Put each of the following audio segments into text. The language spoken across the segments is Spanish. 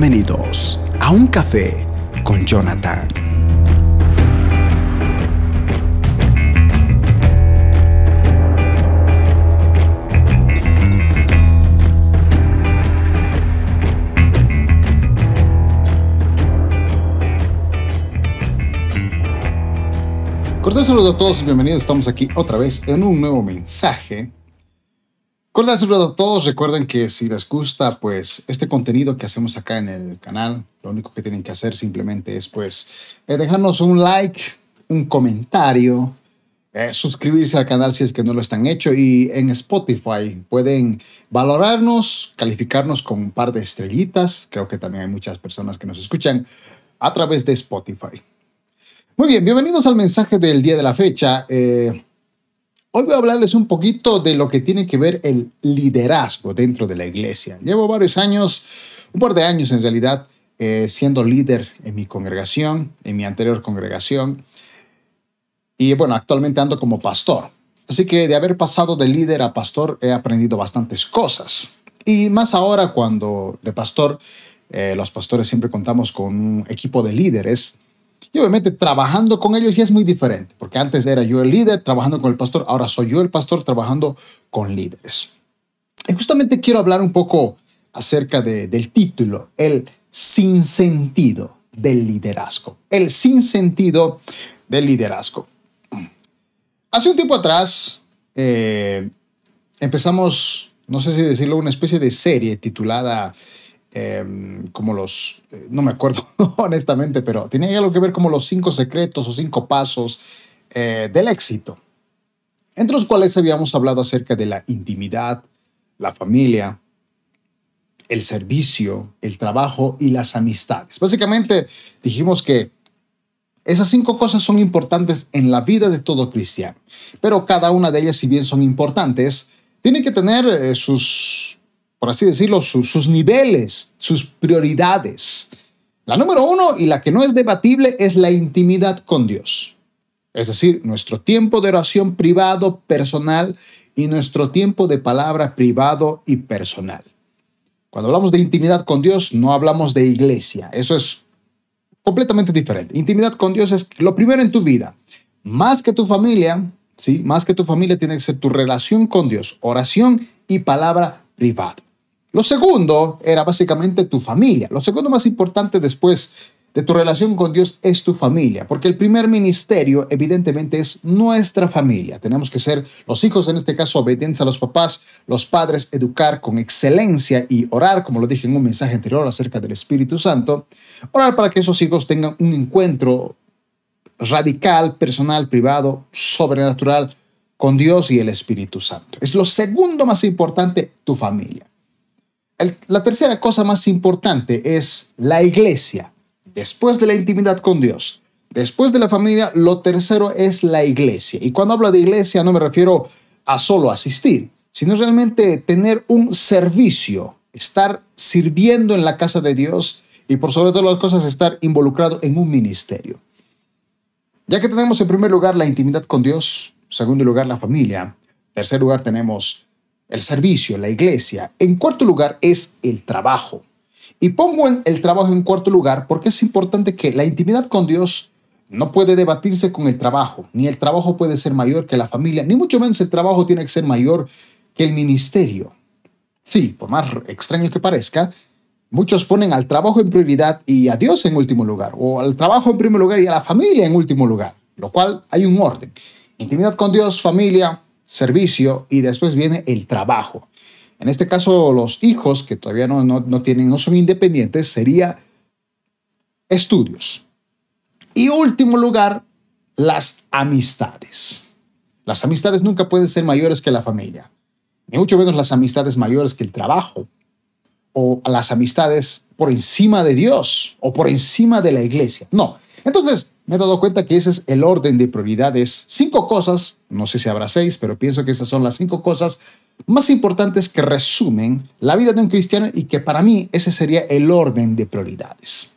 Bienvenidos a un café con Jonathan. Cordial saludo a todos y bienvenidos. Estamos aquí otra vez en un nuevo mensaje. A todos. Recuerden que si les gusta pues este contenido que hacemos acá en el canal, lo único que tienen que hacer simplemente es pues eh, dejarnos un like, un comentario, eh, suscribirse al canal si es que no lo están hecho y en Spotify pueden valorarnos, calificarnos con un par de estrellitas. Creo que también hay muchas personas que nos escuchan a través de Spotify. Muy bien, bienvenidos al mensaje del día de la fecha. Eh, hoy voy a hablarles un poquito de lo que tiene que ver el liderazgo dentro de la iglesia. Llevo varios años, un par de años en realidad, eh, siendo líder en mi congregación, en mi anterior congregación. Y bueno, actualmente ando como pastor. Así que de haber pasado de líder a pastor he aprendido bastantes cosas. Y más ahora cuando de pastor, eh, los pastores siempre contamos con un equipo de líderes y obviamente trabajando con ellos ya es muy diferente, porque antes era yo el líder trabajando con el pastor, ahora soy yo el pastor trabajando con líderes. Y justamente quiero hablar un poco acerca del título, el sinsentido del liderazgo. El sinsentido del liderazgo. Hace un tiempo atrás eh, empezamos, no sé si decirlo, una especie de serie titulada Em, como los, eh, no me acuerdo honestamente, pero tenía algo que ver como los cinco secretos o cinco pasos eh, del éxito, entre los cuales habíamos hablado acerca de la intimidad, la familia, el servicio, el trabajo y las amistades. Básicamente dijimos que esas cinco cosas son importantes en la vida de todo cristiano, pero cada una de ellas, si bien son importantes, tiene que tener eh, sus por así decirlo, sus niveles, sus prioridades. La número uno y la que no es debatible es la intimidad con Dios. Es decir, nuestro tiempo de oración privado, personal y nuestro tiempo de palabra privado y personal. Cuando hablamos de intimidad con Dios, no hablamos de iglesia. Eso es completamente diferente. Intimidad con Dios es lo primero en tu vida. Más que tu familia, ¿sí? Más que tu familia tiene que ser tu relación con Dios, oración y palabra privada. Lo segundo era básicamente tu familia. Lo segundo más importante después de tu relación con Dios es tu familia, porque el primer ministerio evidentemente es nuestra familia. Tenemos que ser los hijos, en este caso, obedientes a los papás, los padres, educar con excelencia y orar, como lo dije en un mensaje anterior acerca del Espíritu Santo, orar para que esos hijos tengan un encuentro radical, personal, privado, sobrenatural con Dios y el Espíritu Santo. Es lo segundo más importante, tu familia la tercera cosa más importante es la iglesia. Después de la intimidad con Dios, después de la familia, lo tercero es la iglesia. Y cuando hablo de iglesia no me refiero a solo asistir, sino realmente tener un servicio, estar sirviendo en la casa de Dios y por sobre todas las cosas estar involucrado en un ministerio. Ya que tenemos en primer lugar la intimidad con Dios, segundo lugar la familia, en tercer lugar tenemos el servicio, la iglesia. En cuarto lugar es el trabajo. Y pongo el trabajo en cuarto lugar porque es importante que la intimidad con Dios no puede debatirse con el trabajo, ni el trabajo puede ser mayor que la familia, ni mucho menos el trabajo tiene que ser mayor que el ministerio. Sí, por más extraño que parezca, muchos ponen al trabajo en prioridad y a Dios en último lugar, o al trabajo en primer lugar y a la familia en último lugar, lo cual hay un orden. Intimidad con Dios, familia, servicio y después viene el trabajo. En este caso, los hijos que todavía no, no, tienen, no son independientes, sería estudios. Y último lugar, las amistades. Las amistades nunca pueden ser mayores que la familia, ni mucho menos las amistades mayores que el trabajo, o las amistades por encima de Dios o por encima de la iglesia. No. Entonces, me he dado cuenta que ese es el orden de prioridades. Cinco cosas, no sé si habrá seis, pero pienso que esas son las cinco cosas más importantes que resumen la vida de un cristiano y que para mí ese sería el orden de prioridades.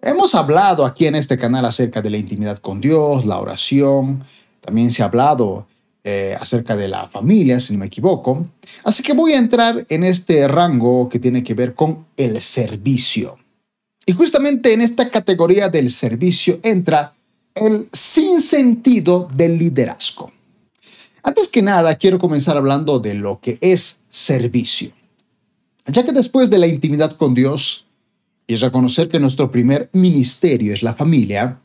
Hemos hablado aquí en este canal acerca de la intimidad con Dios, la oración, también se ha hablado eh, acerca de la familia, si no me equivoco. Así que voy a entrar en este rango que tiene que ver con el servicio. Y justamente en esta categoría del servicio entra el sinsentido del liderazgo. Antes que nada, quiero comenzar hablando de lo que es servicio. Ya que después de la intimidad con Dios y reconocer que nuestro primer ministerio es la familia,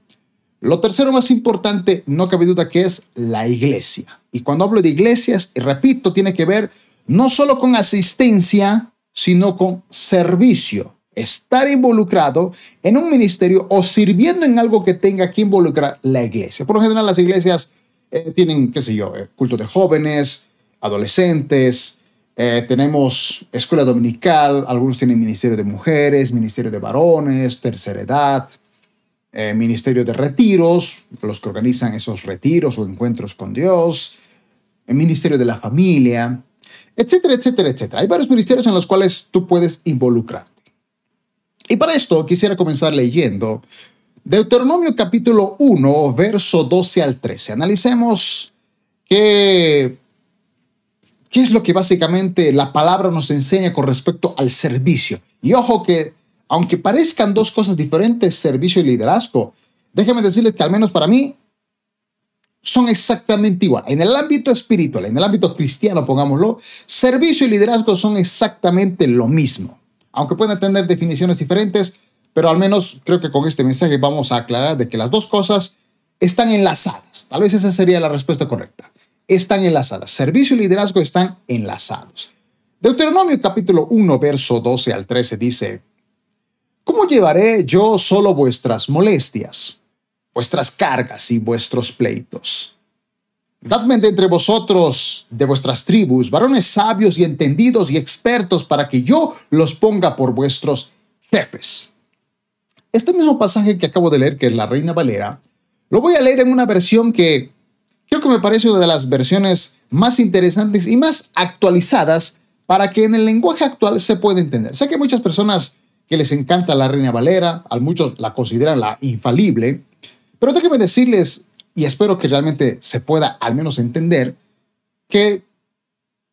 lo tercero más importante, no cabe duda que es la iglesia. Y cuando hablo de iglesias, y repito, tiene que ver no solo con asistencia, sino con servicio. Estar involucrado en un ministerio o sirviendo en algo que tenga que involucrar la iglesia. Por lo general, las iglesias eh, tienen, qué sé yo, eh, culto de jóvenes, adolescentes, eh, tenemos escuela dominical, algunos tienen ministerio de mujeres, ministerio de varones, tercera edad, ministerio de retiros, los que organizan esos retiros o encuentros con Dios, ministerio de la familia, etcétera, etcétera, etcétera. Hay varios ministerios en los cuales tú puedes involucrarte. Y para esto quisiera comenzar leyendo Deuteronomio capítulo 1, verso 12 al 13. Analicemos qué, qué es lo que básicamente la palabra nos enseña con respecto al servicio. Y ojo que, aunque parezcan dos cosas diferentes, servicio y liderazgo, déjenme decirles que al menos para mí son exactamente igual. En el ámbito espiritual, en el ámbito cristiano, pongámoslo, servicio y liderazgo son exactamente lo mismo. Aunque pueden tener definiciones diferentes, pero al menos creo que con este mensaje vamos a aclarar de que las dos cosas están enlazadas. Tal vez esa sería la respuesta correcta. Están enlazadas. Servicio y liderazgo están enlazados. Deuteronomio capítulo 1, verso 12 al 13 dice, ¿Cómo llevaré yo solo vuestras molestias, vuestras cargas y vuestros pleitos? Dadme de entre vosotros, de vuestras tribus, varones sabios y entendidos y expertos, para que yo los ponga por vuestros jefes este mismo pasaje que acabo de leer, que es la Reina Valera, lo voy a leer en una versión que creo que me parece una de las versiones más interesantes y más actualizadas para que en el lenguaje actual se pueda entender. Sé que muchas personas que les encanta la Reina Valera, a muchos la consideran la infalible, pero déjenme decirles, y espero que realmente se pueda al menos entender, que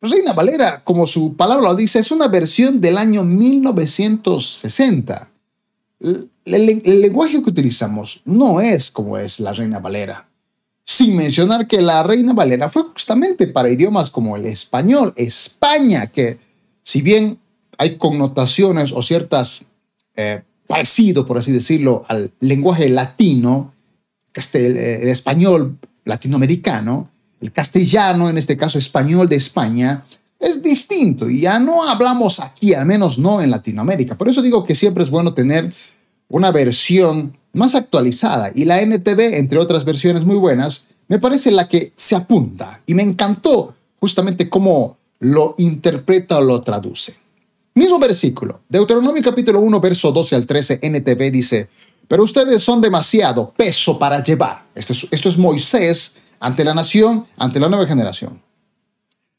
Reina Valera, como su palabra lo dice, es una versión del año 1960 el, lenguaje que utilizamos no es como es la Reina Valera. Sin mencionar que la Reina Valera fue justamente para idiomas como el español, España, que si bien hay connotaciones o ciertas eh, parecido, por así decirlo, al lenguaje latino, el, el español latinoamericano, el castellano, en este caso español de España, es distinto y ya no hablamos aquí, al menos no en Latinoamérica. Por eso digo que siempre es bueno tener una versión más actualizada y la NTV, entre otras versiones muy buenas, me parece la que se apunta y me encantó justamente cómo lo interpreta o lo traduce. Mismo versículo, Deuteronomio capítulo 1, verso 12 al 13, NTV dice, pero ustedes son demasiado peso para llevar. Esto es, Moisés ante la nación, ante la nueva generación.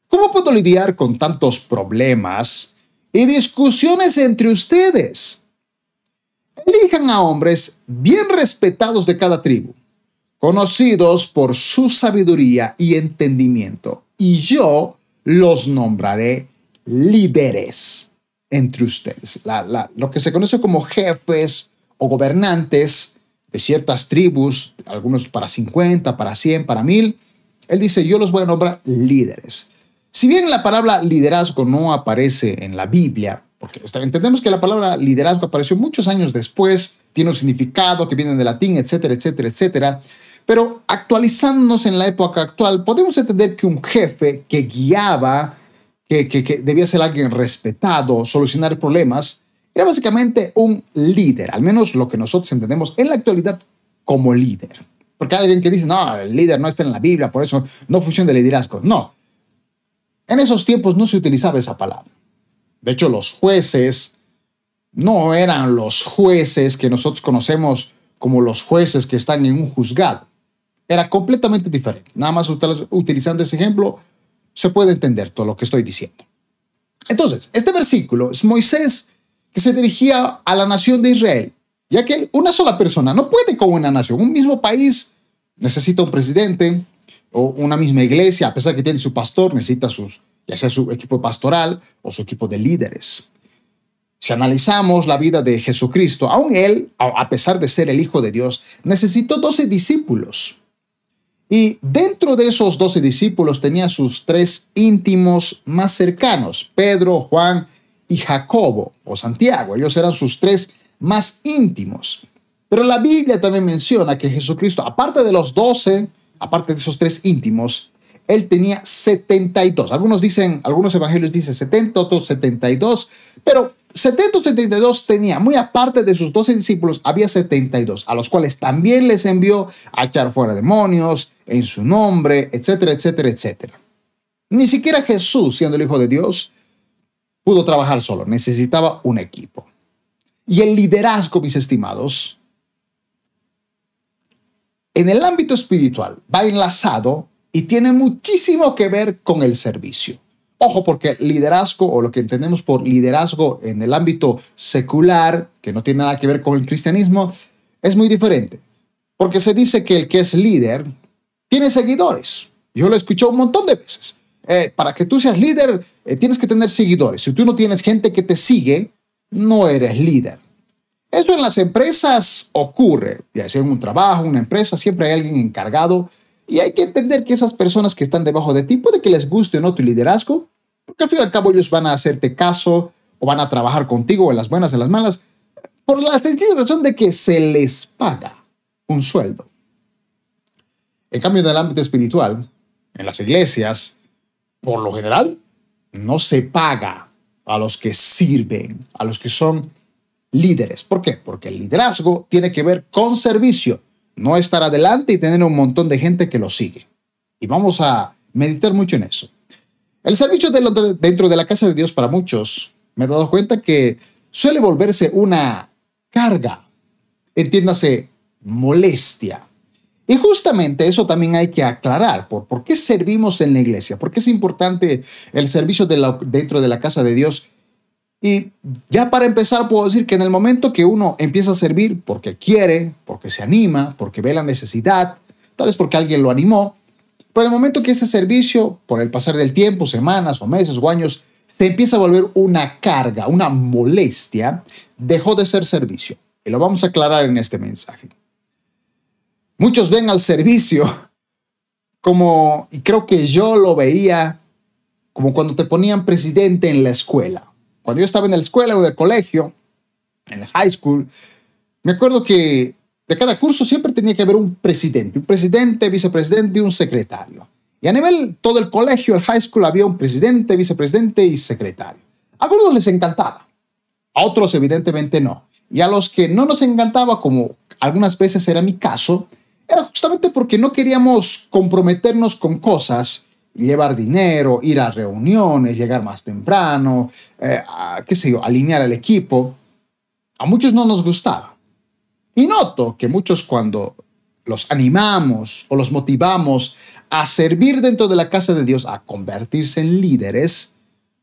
¿Cómo puedo lidiar con tantos problemas y discusiones entre ustedes? Elijan a hombres bien respetados de cada tribu, conocidos por su sabiduría y entendimiento, y yo los nombraré líderes entre ustedes. lo que se conoce como jefes o gobernantes de ciertas tribus, algunos para 50, para 100, para 1000. Él dice, yo los voy a nombrar líderes. Si bien la palabra liderazgo no aparece en la Biblia, porque entendemos que la palabra liderazgo apareció muchos años después, tiene un significado que viene del latín, etcétera, etcétera, etcétera. Pero actualizándonos en la época actual, podemos entender que un jefe que guiaba, que, que, debía ser alguien respetado, solucionar problemas, era básicamente un líder, al menos lo que nosotros entendemos en la actualidad como líder. Porque hay alguien que dice, no, el líder no está en la Biblia, por eso no funciona el liderazgo. No, en esos tiempos no se utilizaba esa palabra. De hecho, los jueces no eran los jueces que nosotros conocemos como los jueces que están en un juzgado. Era completamente diferente. Nada más utilizando ese ejemplo se puede entender todo lo que estoy diciendo. Entonces, este versículo es Moisés que se dirigía a la nación de Israel, ya que una sola persona no puede con una nación. Un mismo país necesita un presidente, o una misma iglesia, a pesar que tiene su pastor, necesita ya sea su equipo pastoral o su equipo de líderes. Si analizamos la vida de Jesucristo, aún él, a pesar de ser el Hijo de Dios, necesitó 12 discípulos. Y dentro de esos 12 discípulos tenía sus tres íntimos más cercanos, Pedro, Juan y Jacobo o Santiago. Ellos eran sus tres más íntimos. Pero la Biblia también menciona que Jesucristo, aparte de los 12, aparte de esos tres íntimos, él tenía 72. Algunos dicen, algunos evangelios dicen 70, otros 72, pero 70 72 tenía, muy aparte de sus 12 discípulos, había 72, a los cuales también les envió a echar fuera demonios en su nombre, etcétera, etcétera, etcétera. Ni siquiera Jesús, siendo el Hijo de Dios, pudo trabajar solo, necesitaba un equipo. Y el liderazgo, mis estimados, en el ámbito espiritual va enlazado y tiene muchísimo que ver con el servicio. Ojo, porque liderazgo o lo que entendemos por liderazgo en el ámbito secular, que no tiene nada que ver con el cristianismo, es muy diferente. Porque se dice que el que es líder tiene seguidores. Yo lo he un montón de veces. Eh, para que tú seas líder, eh, tienes que tener seguidores. Si tú no tienes gente que te sigue, no eres líder. Eso en las empresas ocurre. Ya sea en un trabajo, una empresa, siempre hay alguien encargado y hay que entender que esas personas que están debajo de ti, puede que les guste o no tu liderazgo, porque al fin y al cabo ellos van a hacerte caso o van a trabajar contigo en las buenas, en las malas, por la sencilla razón de que se les paga un sueldo. En cambio, en el ámbito espiritual, en las iglesias, por lo general, no se paga a los que sirven, a los que son líderes. ¿Por qué? Porque el liderazgo tiene que ver con servicio no estar adelante y tener un montón de gente que lo sigue. Y vamos a meditar mucho en eso. El servicio dentro de la casa de Dios para muchos, me he dado cuenta que suele volverse una carga, entiéndase, molestia. Y justamente eso también hay que aclarar, por, por qué servimos en la iglesia, por qué es importante el servicio dentro de la casa de Dios y ya para empezar puedo decir que en el momento que uno empieza a servir porque quiere, porque se anima, porque ve la necesidad, tal vez porque alguien lo animó, pero en el momento que ese servicio, por el pasar del tiempo, semanas o meses o años, se empieza a volver una carga, una molestia, dejó de ser servicio. Y lo vamos a aclarar en este mensaje. Muchos ven al servicio como, y creo que yo lo veía como cuando te ponían presidente en la escuela cuando yo estaba en la escuela o en el colegio, en el high school, me acuerdo que de cada curso siempre tenía que haber un presidente, un presidente, vicepresidente y un secretario. Y a nivel todo el colegio, el high school, había un presidente, vicepresidente y secretario. A algunos les encantaba, a otros evidentemente no. Y a los que no nos encantaba, como algunas veces era mi caso, era justamente porque no queríamos comprometernos con cosas llevar dinero, ir a reuniones, llegar más temprano, eh, qué sé yo, alinear el equipo. A muchos no nos gustaba. Y noto que muchos cuando los animamos o los motivamos a servir dentro de la casa de Dios, a convertirse en líderes,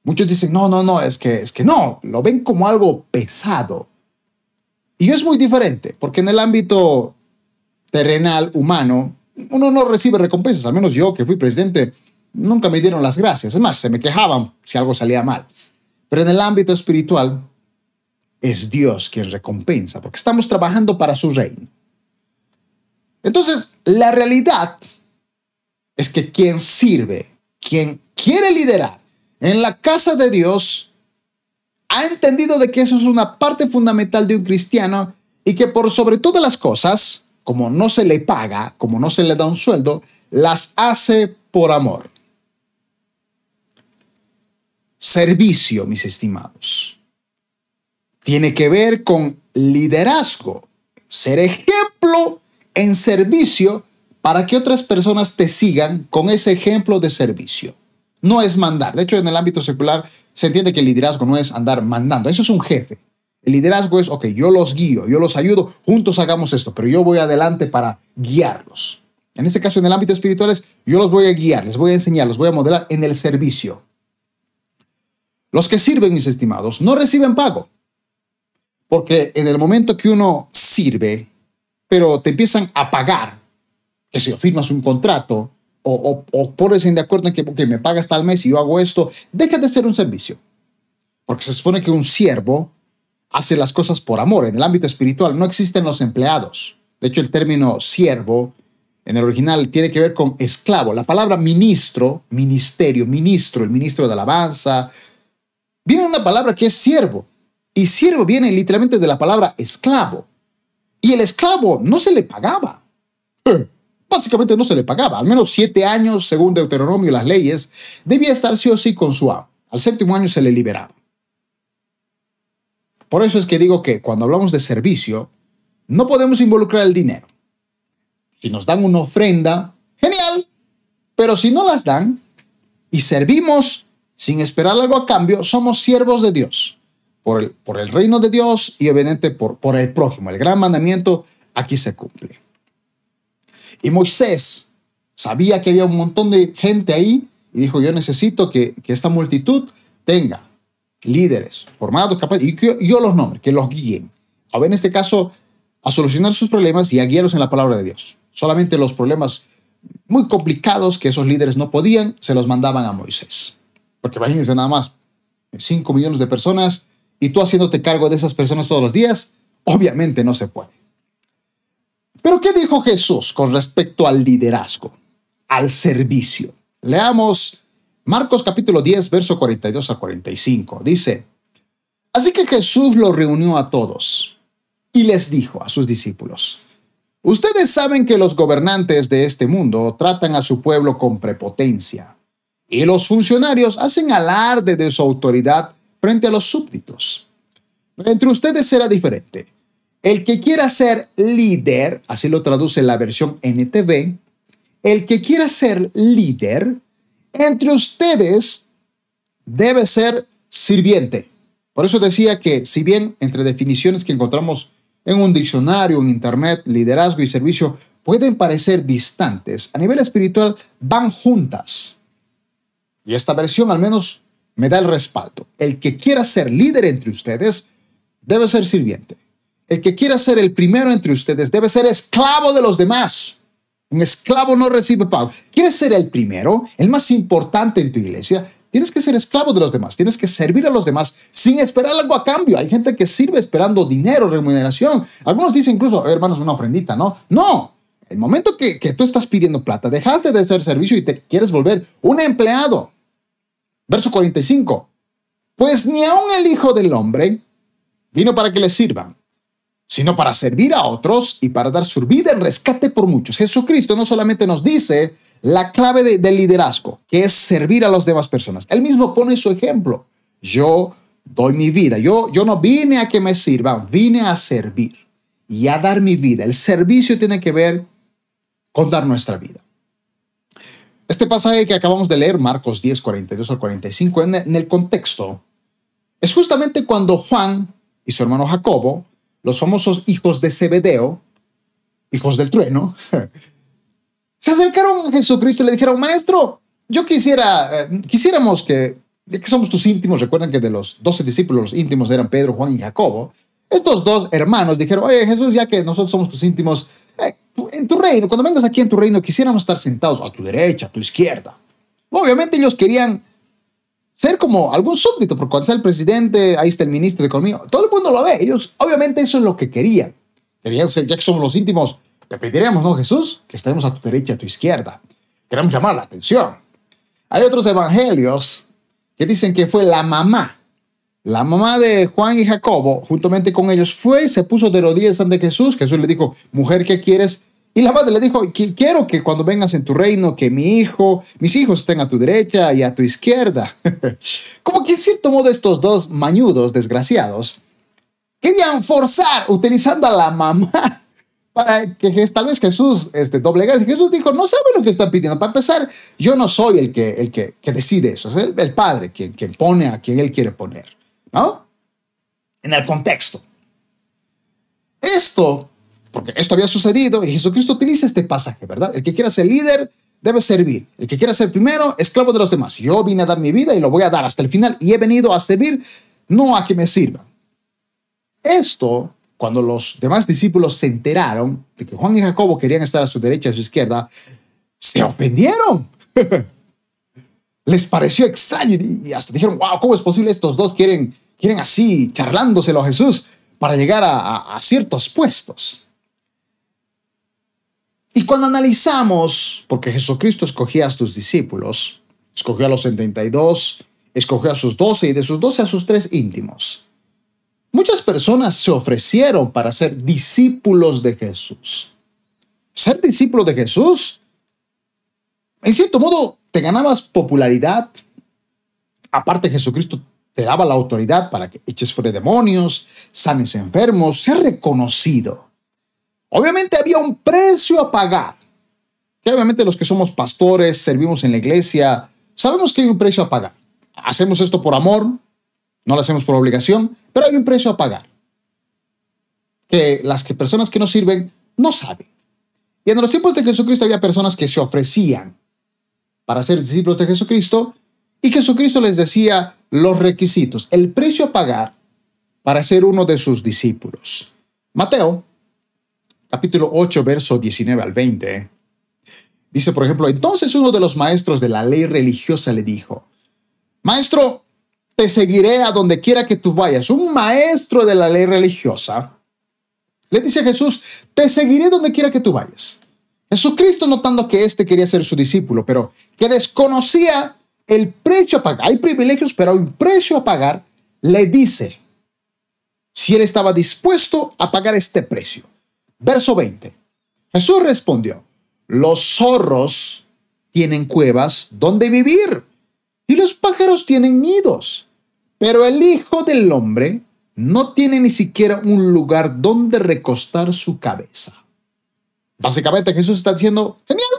muchos dicen, no, no, no, es que, es que no, lo ven como algo pesado. Y es muy diferente, porque en el ámbito terrenal, humano, uno no recibe recompensas, al menos yo que fui presidente, nunca me dieron las gracias. Es más, se me quejaban si algo salía mal. Pero en el ámbito espiritual es Dios quien recompensa, porque estamos trabajando para su reino. Entonces, la realidad es que quien sirve, quien quiere liderar en la casa de Dios, ha entendido de que eso es una parte fundamental de un cristiano y que por sobre todas las cosas, como no se le paga, como no se le da un sueldo, las hace por amor servicio, mis estimados. Tiene que ver con liderazgo, ser ejemplo en servicio para que otras personas te sigan con ese ejemplo de servicio. No es mandar. De hecho, en el ámbito secular se entiende que el liderazgo no es andar mandando. Eso es un jefe. El liderazgo es, ok, yo los guío, yo los ayudo, juntos hagamos esto, pero yo voy adelante para guiarlos. En este caso, en el ámbito espiritual es, yo los voy a guiar, les voy a enseñar, los voy a modelar en el servicio. Los que sirven, mis estimados, no reciben pago. Porque en el momento que uno sirve, pero te empiezan a pagar, que si firmas un contrato o, o, ponerse de acuerdo en que porque me pagas tal mes y yo hago esto, deja de ser un servicio. Porque se supone que un siervo hace las cosas por amor. En el ámbito espiritual no existen los empleados. De hecho, el término siervo en el original tiene que ver con esclavo. La palabra ministro, ministerio, ministro, el ministro de alabanza, viene de una palabra que es siervo. Y siervo viene literalmente de la palabra esclavo. Y el esclavo no se le pagaba. Básicamente no se le pagaba. Al menos siete años, según Deuteronomio y las leyes, debía estar sí o sí con su amo. Al séptimo año se le liberaba. Por eso es que digo que cuando hablamos de servicio, no podemos involucrar el dinero. Si nos dan una ofrenda, genial. Pero si no las dan y servimos sin esperar algo a cambio, somos siervos de Dios. Por el, por el reino de Dios y obviamente por, por el prójimo. El gran mandamiento aquí se cumple. Y Moisés sabía que había un montón de gente ahí y dijo, yo necesito que, que esta multitud tenga líderes formados, capaces, y yo los nombre, que los guíen. A ver, en este caso, a solucionar sus problemas y a guiarlos en la palabra de Dios. Solamente los problemas muy complicados que esos líderes no podían, se los mandaban a Moisés. Porque imagínense nada más, 5 millones de personas y tú haciéndote cargo de esas personas todos los días, obviamente no se puede. Pero ¿qué dijo Jesús con respecto al liderazgo, al servicio? Leamos Marcos capítulo 10, verso 42 a 45. Dice, Así que Jesús lo reunió a todos y les dijo a sus discípulos, Ustedes saben que los gobernantes de este mundo tratan a su pueblo con prepotencia y los funcionarios hacen alarde de su autoridad frente a los súbditos. Pero entre ustedes será diferente. El que quiera ser líder, así lo traduce la versión NTV, el que quiera ser líder entre ustedes debe ser sirviente. Por eso decía que si bien entre definiciones que encontramos en un diccionario, en internet, liderazgo y servicio pueden parecer distantes, a nivel espiritual van juntas. Y esta versión al menos me da el respaldo. El que quiera ser líder entre ustedes debe ser sirviente. El que quiera ser el primero entre ustedes debe ser esclavo de los demás. Un esclavo no recibe pago. ¿Quieres ser el primero, el más importante en tu iglesia? Tienes que ser esclavo de los demás, tienes que servir a los demás sin esperar algo a cambio. Hay gente que sirve esperando dinero, remuneración. Algunos dicen incluso, eh, hermanos, una ofrendita, ¿no? No. El momento que, que tú estás pidiendo plata, dejaste de hacer servicio y te quieres volver un empleado. Verso 45. Pues ni aun el Hijo del Hombre vino para que le sirvan, sino para servir a otros y para dar su vida en rescate por muchos. Jesucristo no solamente nos dice la clave del liderazgo, que es servir a las demás personas. Él mismo pone su ejemplo. Yo doy mi vida. Yo, yo no vine a que me sirvan, vine a servir y a dar mi vida. El servicio tiene que ver con dar nuestra vida. Este pasaje que acabamos de leer, Marcos 10, 42 al 45, en, en el contexto, es justamente cuando Juan y su hermano Jacobo los famosos hijos de Zebedeo, hijos del trueno, se acercaron a Jesucristo y le dijeron, maestro, yo quisiera, eh, quisiéramos que, ya que somos tus íntimos, recuerdan que de los doce discípulos los íntimos eran Pedro, Juan y Jacobo, estos dos hermanos dijeron, oye Jesús, ya que nosotros somos tus íntimos, eh, en tu reino, cuando vengas aquí en tu reino, quisiéramos estar sentados a tu derecha, a tu izquierda. Obviamente ellos querían ser como algún súbdito, porque cuando está el presidente, ahí está el ministro de Economía, todo el mundo lo ve. Ellos, obviamente, eso es lo que querían. Querían ser, ya que somos los íntimos, te pediremos, ¿no, Jesús? Que estemos a tu derecha, a tu izquierda. Queremos llamar la atención. Hay otros evangelios que dicen que fue la mamá, la mamá de Juan y Jacobo, juntamente con ellos, fue se puso de rodillas ante Jesús. Jesús le dijo, mujer, ¿qué quieres? Y la madre le dijo, quiero que cuando vengas en tu reino, que mi hijo, mis hijos estén a tu derecha y a tu izquierda. Como que en cierto modo estos dos mañudos desgraciados querían forzar utilizando a la mamá para que tal vez Jesús este, doblegase. Jesús dijo, no sabe lo que están pidiendo. Para empezar, yo no soy el que, el que, que decide eso, es el, el Padre quien, quien pone a quien Él quiere poner, ¿no? En el contexto. Esto porque esto había sucedido y Jesucristo utiliza este pasaje, ¿verdad? El que quiera ser líder debe servir. El que quiera ser primero, esclavo de los demás. Yo vine a dar mi vida y lo voy a dar hasta el final y he venido a servir, no a que me sirvan. Esto, cuando los demás discípulos se enteraron de que Juan y Jacobo querían estar a su derecha y a su izquierda, se ofendieron. Les pareció extraño y hasta dijeron, wow, ¿cómo es posible estos dos quieren, quieren así charlándoselo a Jesús para llegar a, a ciertos puestos? Y cuando analizamos, porque Jesucristo escogía a sus discípulos, escogió a los 72, escogió a sus 12 y de sus 12 a sus tres íntimos. Muchas personas se ofrecieron para ser discípulos de Jesús. Ser discípulo de Jesús, en cierto modo, te ganabas popularidad. Aparte, Jesucristo te daba la autoridad para que eches fuera demonios, sanes enfermos, ser reconocido. Obviamente había un precio a pagar. Que obviamente los que somos pastores, servimos en la iglesia, sabemos que hay un precio a pagar. Hacemos esto por amor, no lo hacemos por obligación, pero hay un precio a pagar. Que las personas que no sirven no saben. Y en los tiempos de Jesucristo había personas que se ofrecían para ser discípulos de Jesucristo y Jesucristo les decía los requisitos, el precio a pagar para ser uno de sus discípulos. Mateo, capítulo 8, verso 19 al 20. Dice, por ejemplo, entonces uno de los maestros de la ley religiosa le dijo, Maestro, te seguiré a donde quiera que tú vayas. Un maestro de la ley religiosa le dice a Jesús, te seguiré donde quiera que tú vayas. Jesucristo notando que éste quería ser su discípulo, pero que desconocía el precio a pagar. Hay privilegios, pero hay precio a pagar. Le dice si él estaba dispuesto a pagar este precio. Verso 20. Jesús respondió, los zorros tienen cuevas donde vivir y los pájaros tienen nidos, pero el Hijo del Hombre no tiene ni siquiera un lugar donde recostar su cabeza. Básicamente Jesús está diciendo, genial,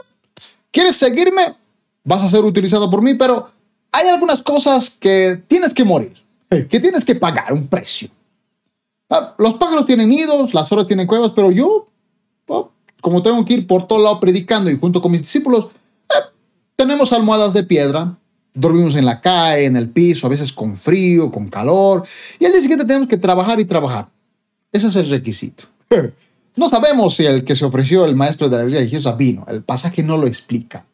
¿quieres seguirme? Vas a ser utilizado por mí, pero hay algunas cosas que tienes que morir, que tienes que pagar un precio. Los pájaros tienen nidos, las horas tienen cuevas, pero yo, oh, como tengo que ir por todo lado predicando y junto con mis discípulos, eh, tenemos almohadas de piedra, Dormimos en la calle, en el piso, a veces con frío, con calor. Y al día siguiente tenemos que trabajar y trabajar. Ese es el requisito. No sabemos si el que se ofreció el maestro de la religiosa vino. El pasaje no lo explica.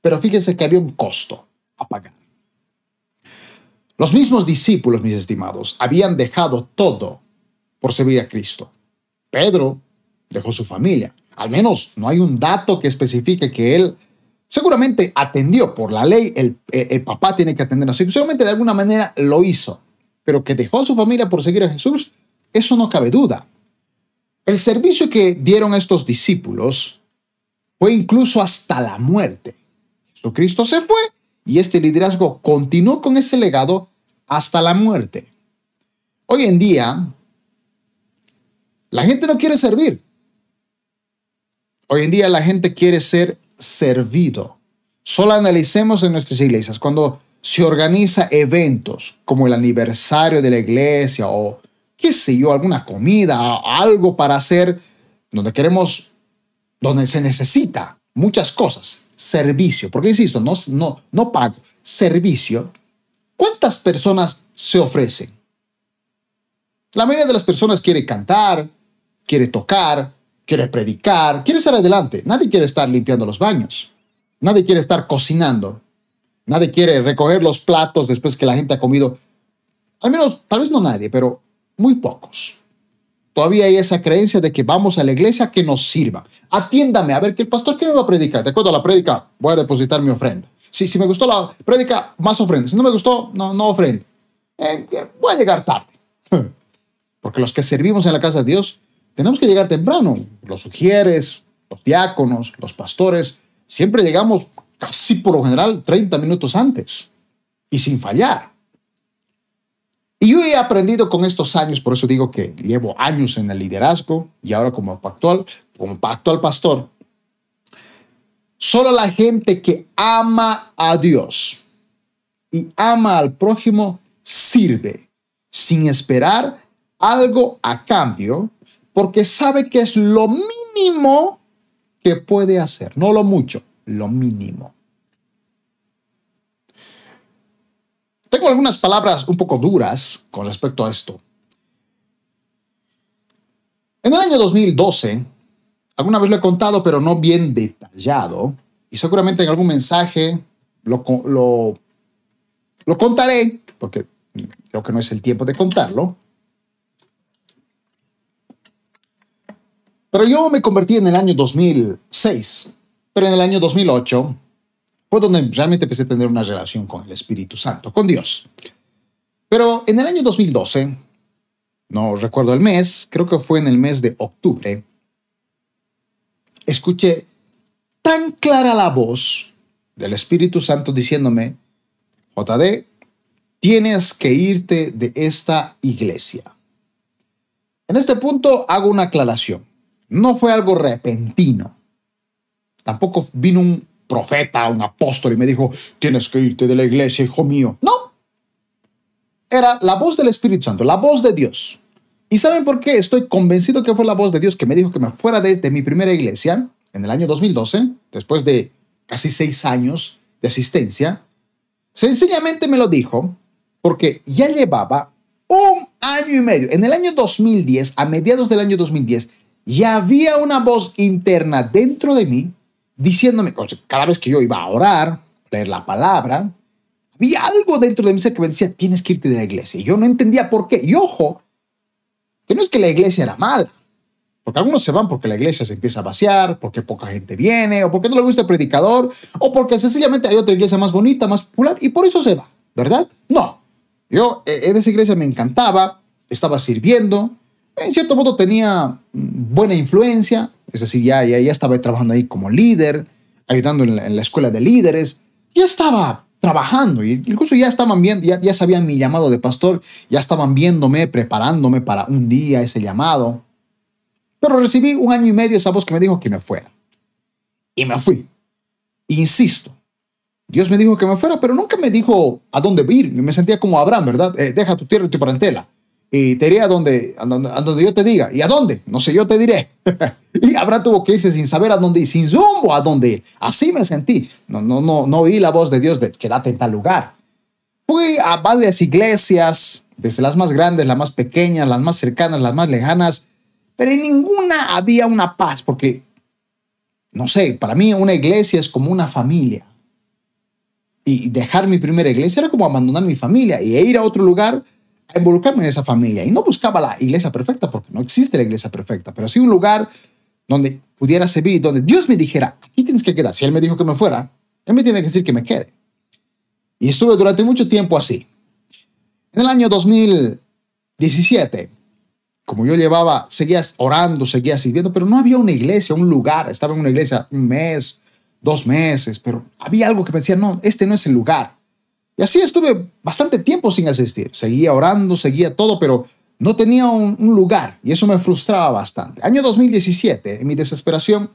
Pero fíjense que había un costo a pagar. Los mismos discípulos, mis estimados, habían dejado todo por servir a Cristo. Pedro dejó su familia. Al menos no hay un dato que especifique que él Seguramente atendió por la ley, el, papá tiene que atender. Seguramente de alguna manera lo hizo, pero que dejó a su familia por seguir a Jesús, eso no cabe duda. El servicio que dieron estos discípulos fue incluso hasta la muerte. Jesucristo se fue y este liderazgo continuó con ese legado hasta la muerte. Hoy en día, la gente no quiere servir. Hoy en día la gente quiere ser servido. Solo analicemos en nuestras iglesias cuando se organiza eventos como el aniversario de la iglesia o qué sé yo, alguna comida, algo para hacer donde queremos, donde se necesita muchas cosas, servicio, porque insisto, no, no, no pago, servicio. ¿Cuántas personas se ofrecen? La mayoría de las personas quiere cantar, quiere tocar, quiere predicar, quiere estar adelante. Nadie quiere estar limpiando los baños. Nadie quiere estar cocinando. Nadie quiere recoger los platos después que la gente ha comido. Al menos, tal vez no nadie, pero muy pocos. Todavía hay esa creencia de que vamos a la iglesia que nos sirva. Atiéndame, a ver, que el pastor, ¿qué me va a predicar? De acuerdo a la prédica, voy a depositar mi ofrenda. Si, si me gustó la prédica, más ofrenda. Si no me gustó, no, ofrenda. Eh, voy a llegar tarde. Porque los que servimos en la casa de Dios tenemos que llegar temprano. Los sugieres, los diáconos, los pastores, siempre llegamos casi por lo general 30 minutos antes y sin fallar. Y yo he aprendido con estos años, por eso digo que llevo años en el liderazgo y ahora como actual, como actual pastor, solo la gente que ama a Dios y ama al prójimo sirve sin esperar algo a cambio porque sabe que es lo mínimo que puede hacer, no lo mucho, lo mínimo. Tengo algunas palabras un poco duras con respecto a esto. En el año 2012, alguna vez lo he contado, pero no bien detallado, y seguramente en algún mensaje lo, lo, contaré, porque creo que no es el tiempo de contarlo. Pero yo me convertí en el año 2006, pero en el año 2008 fue donde realmente empecé a tener una relación con el Espíritu Santo, con Dios. Pero en el año 2012, no recuerdo el mes, creo que fue en el mes de octubre, escuché tan clara la voz del Espíritu Santo diciéndome, JD, tienes que irte de esta iglesia. En este punto hago una aclaración. No fue algo repentino. Tampoco vino un profeta, un apóstol y me dijo, tienes que irte de la iglesia, hijo mío. No. Era la voz del Espíritu Santo, la voz de Dios. ¿Y saben por qué? Estoy convencido que fue la voz de Dios que me dijo que me fuera de, de mi primera iglesia en el año 2012, después de casi seis años de asistencia. Sencillamente me lo dijo porque ya llevaba un año y medio. En el año 2010, a mediados del año 2010, ya había una voz interna dentro de mí diciéndome, cada vez que yo iba a orar, leer la palabra, había algo dentro de mí que me decía, tienes que irte de la iglesia. Y yo no entendía por qué. Y ojo, que no es que la iglesia era mala, porque algunos se van porque la iglesia se empieza a vaciar, porque poca gente viene, o porque no le gusta el predicador, o porque sencillamente hay otra iglesia más bonita, más popular, y por eso se va, ¿verdad? No. Yo eh, en esa iglesia me encantaba, estaba sirviendo, en cierto modo tenía buena influencia, es decir, ya, ya, ya estaba trabajando ahí como líder, ayudando en la, escuela de líderes, ya estaba trabajando, y incluso ya estaban viendo, ya, ya sabían mi llamado de pastor, ya estaban viéndome, preparándome para un día ese llamado. Pero recibí un año y medio esa voz que me dijo que me fuera. Y me fui. Insisto, Dios me dijo que me fuera, pero nunca me dijo a dónde ir. Me sentía como Abraham, ¿verdad? Eh, deja tu tierra y tu parentela y te iré a donde, a donde, yo te diga. ¿Y a dónde? No sé, yo te diré. y Abraham tuvo que irse sin saber a dónde ir, sin zumbo a dónde ir. Así me sentí. No, no, no, no oí la voz de Dios de quédate en tal lugar. Fui a varias iglesias, desde las más grandes, las más pequeñas, las más cercanas, las más lejanas, pero en ninguna había una paz, porque, no sé, para mí una iglesia es como una familia. Y dejar mi primera iglesia era como abandonar mi familia y ir a otro lugar involucrarme en esa familia. Y no buscaba la iglesia perfecta, porque no existe la iglesia perfecta, pero sí un lugar donde pudiera servir, donde Dios me dijera, aquí tienes que quedar. Si Él me dijo que me fuera, Él me tiene que decir que me quede. Y estuve durante mucho tiempo así. En el año 2017, como yo llevaba, seguía orando, seguía sirviendo, pero no había una iglesia, un lugar. Estaba en una iglesia un mes, dos meses, pero había algo que me decía, no, este no es el lugar. Y así estuve bastante tiempo sin asistir. Seguía orando, seguía todo, pero no tenía un, lugar y eso me frustraba bastante. Año 2017, en mi desesperación,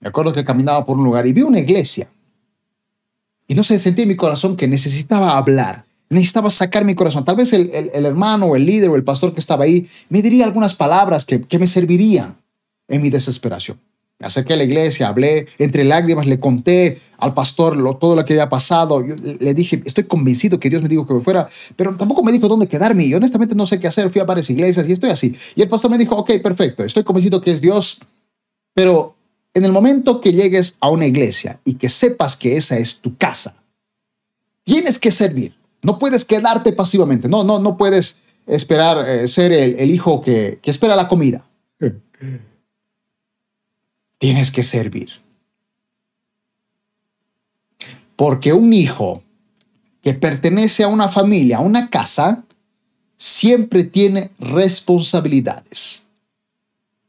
me acuerdo que caminaba por un lugar y vi una iglesia. Y no sé, sentí en mi corazón que necesitaba hablar, necesitaba sacar mi corazón. Tal vez el, hermano o el líder o el pastor que estaba ahí me diría algunas palabras que, que me servirían en mi desesperación. Me acerqué a la iglesia, hablé entre lágrimas, le conté al pastor lo, todo lo que había pasado. le dije, estoy convencido que Dios me dijo que me fuera, pero tampoco me dijo dónde quedarme. Y honestamente no sé qué hacer. Fui a varias iglesias y estoy así. Y el pastor me dijo, ok, perfecto, estoy convencido que es Dios, pero en el momento que llegues a una iglesia y que sepas que esa es tu casa, tienes que servir. No puedes quedarte pasivamente. No, no, no puedes esperar eh, ser el, el hijo que, que espera la comida tienes que servir. Porque un hijo que pertenece a una familia, a una casa, siempre tiene responsabilidades.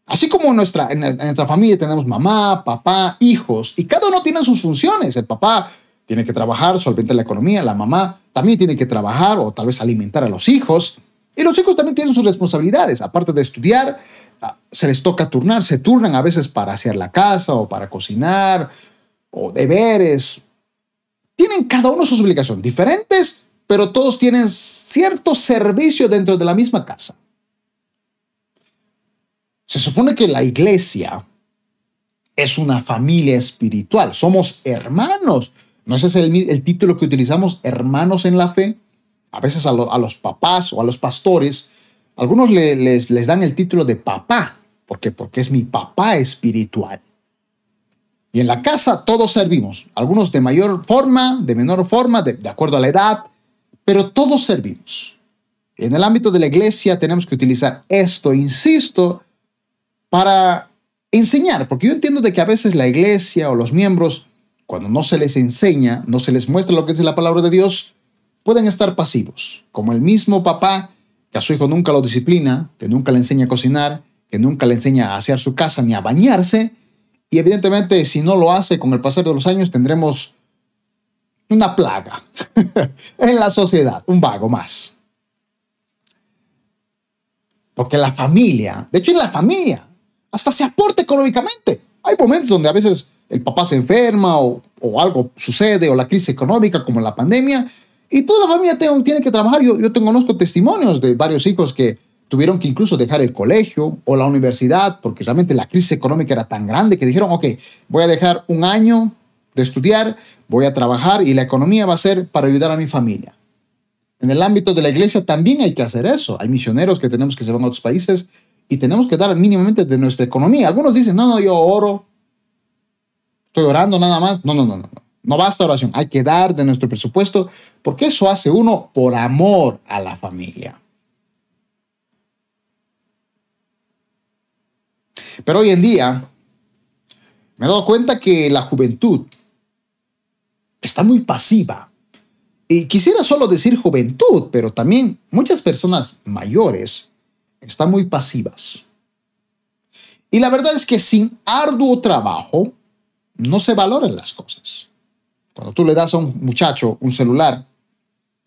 Así como en nuestra, en nuestra familia tenemos mamá, papá, hijos, y cada uno tiene sus funciones. El papá tiene que trabajar, solventar la economía, la mamá también tiene que trabajar o tal vez alimentar a los hijos. Y los hijos también tienen sus responsabilidades, aparte de estudiar, se les toca turnar, se turnan a veces para hacer la casa o para cocinar o deberes. Tienen cada uno sus obligaciones diferentes, pero todos tienen cierto servicio dentro de la misma casa. Se supone que la iglesia es una familia espiritual, somos hermanos. ¿No ese es el, título que utilizamos, hermanos en la fe? A veces a, a los papás o a los pastores algunos les, dan el título de papá. ¿Por qué? Porque es mi papá espiritual. Y en la casa todos servimos, algunos de mayor forma, de menor forma, de, de acuerdo a la edad, pero todos servimos. En el ámbito de la iglesia tenemos que utilizar esto, insisto, para enseñar, porque yo entiendo de que a veces la iglesia o los miembros, cuando no se les enseña, no se les muestra lo que es la palabra de Dios, pueden estar pasivos, como el mismo papá que su hijo nunca lo disciplina, que nunca le enseña a cocinar, que nunca le enseña a hacer su casa ni a bañarse, y evidentemente si no lo hace con el pasar de los años tendremos una plaga en la sociedad, un vago más. Porque la familia, de hecho en la familia, hasta se aporta económicamente. Hay momentos donde a veces el papá se enferma o, algo sucede o la crisis económica como la pandemia y toda la familia tiene, que trabajar. Yo, yo tengo, conozco testimonios de varios hijos que tuvieron que incluso dejar el colegio o la universidad porque realmente la crisis económica era tan grande que dijeron, ok, voy a dejar un año de estudiar, voy a trabajar y la economía va a ser para ayudar a mi familia. En el ámbito de la iglesia también hay que hacer eso. Hay misioneros que tenemos que se van a otros países y tenemos que dar mínimamente de nuestra economía. Algunos dicen, no, no, yo oro, estoy orando nada más. No, no, no, no. No basta oración, hay que dar de nuestro presupuesto porque eso hace uno por amor a la familia. Pero hoy en día me he dado cuenta que la juventud está muy pasiva y quisiera solo decir juventud, pero también muchas personas mayores están muy pasivas. Y la verdad es que sin arduo trabajo no se valoran las cosas. Cuando tú le das a un muchacho un celular,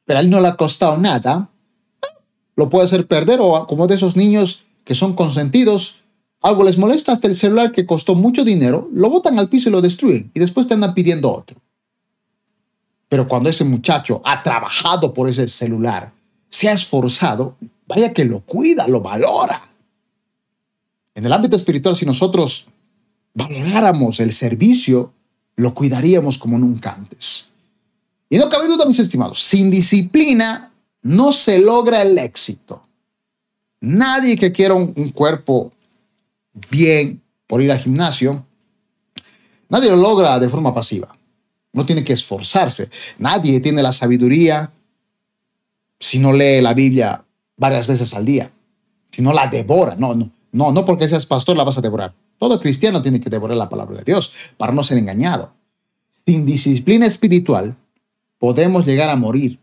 pero a él no le ha costado nada, lo puede hacer perder o como de esos niños que son consentidos, algo les molesta hasta el celular que costó mucho dinero, lo botan al piso y lo destruyen y después te andan pidiendo otro. Pero cuando ese muchacho ha trabajado por ese celular, se ha esforzado, vaya que lo cuida, lo valora. En el ámbito espiritual, si nosotros valoráramos el servicio, lo cuidaríamos como nunca antes. Y no cabe duda, mis estimados, sin disciplina no se logra el éxito. Nadie que quiera un, cuerpo bien por ir al gimnasio, nadie lo logra de forma pasiva. No tiene que esforzarse. Nadie tiene la sabiduría si no lee la Biblia varias veces al día. Si no la devora. No, no, no, no porque seas pastor la vas a devorar. Todo cristiano tiene que devorar la palabra de Dios para no ser engañado. Sin disciplina espiritual podemos llegar a morir.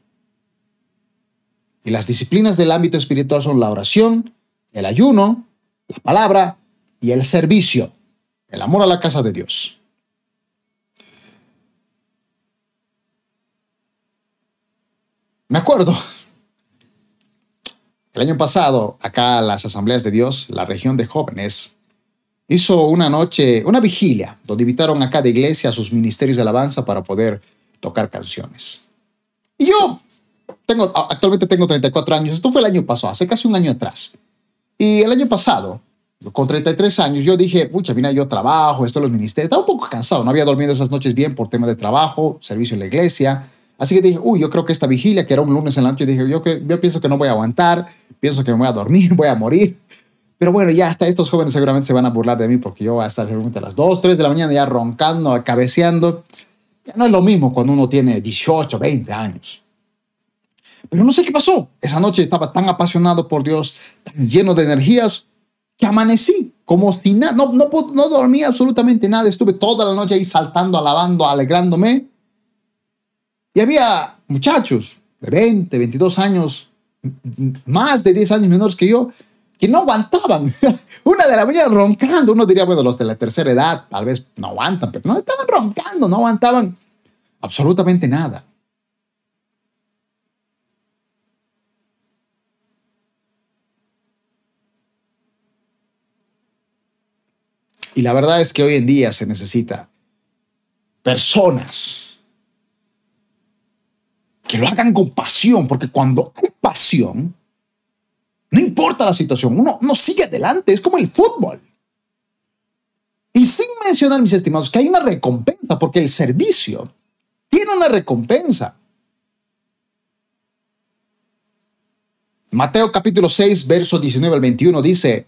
Y las disciplinas del ámbito espiritual son la oración, el ayuno, la palabra y el servicio, el amor a la casa de Dios. Me acuerdo, el año pasado, acá las asambleas de Dios, la región de jóvenes, hizo una noche, una vigilia, donde invitaron a cada iglesia a sus ministerios de alabanza para poder tocar canciones. Y yo tengo, actualmente tengo 34 años, esto fue el año pasado, hace casi un año atrás. Y el año pasado, con 33 años, yo dije, pucha, mira, yo trabajo, esto los ministerios, estaba un poco cansado, no había dormido esas noches bien por tema de trabajo, servicio en la iglesia, Así que dije, uy, yo creo que esta vigilia, que era un lunes en la noche, dije, yo, que, yo pienso que no voy a aguantar, pienso que me voy a dormir, voy a morir. Pero bueno, ya hasta estos jóvenes seguramente se van a burlar de mí porque yo voy a estar seguramente a las 2, 3 de la mañana ya roncando, cabeceando. Ya no es lo mismo cuando uno tiene 18, 20 años. Pero no sé qué pasó. Esa noche estaba tan apasionado por Dios, tan lleno de energías, que amanecí como si no, no, no dormí absolutamente nada. Estuve toda la noche ahí saltando, alabando, alegrándome. Y había muchachos de 20, 22 años, más de 10 años menores que yo, que no aguantaban. Una de la mañana roncando. Uno diría, bueno, los de la tercera edad tal vez no aguantan, pero no estaban roncando, no aguantaban absolutamente nada. Y la verdad es que hoy en día se necesita personas que lo hagan con pasión, porque cuando hay pasión, no importa la situación, uno, no sigue adelante, es como el fútbol. Y sin mencionar, mis estimados, que hay una recompensa, porque el servicio tiene una recompensa. Mateo capítulo 6, verso 19 al 21 dice,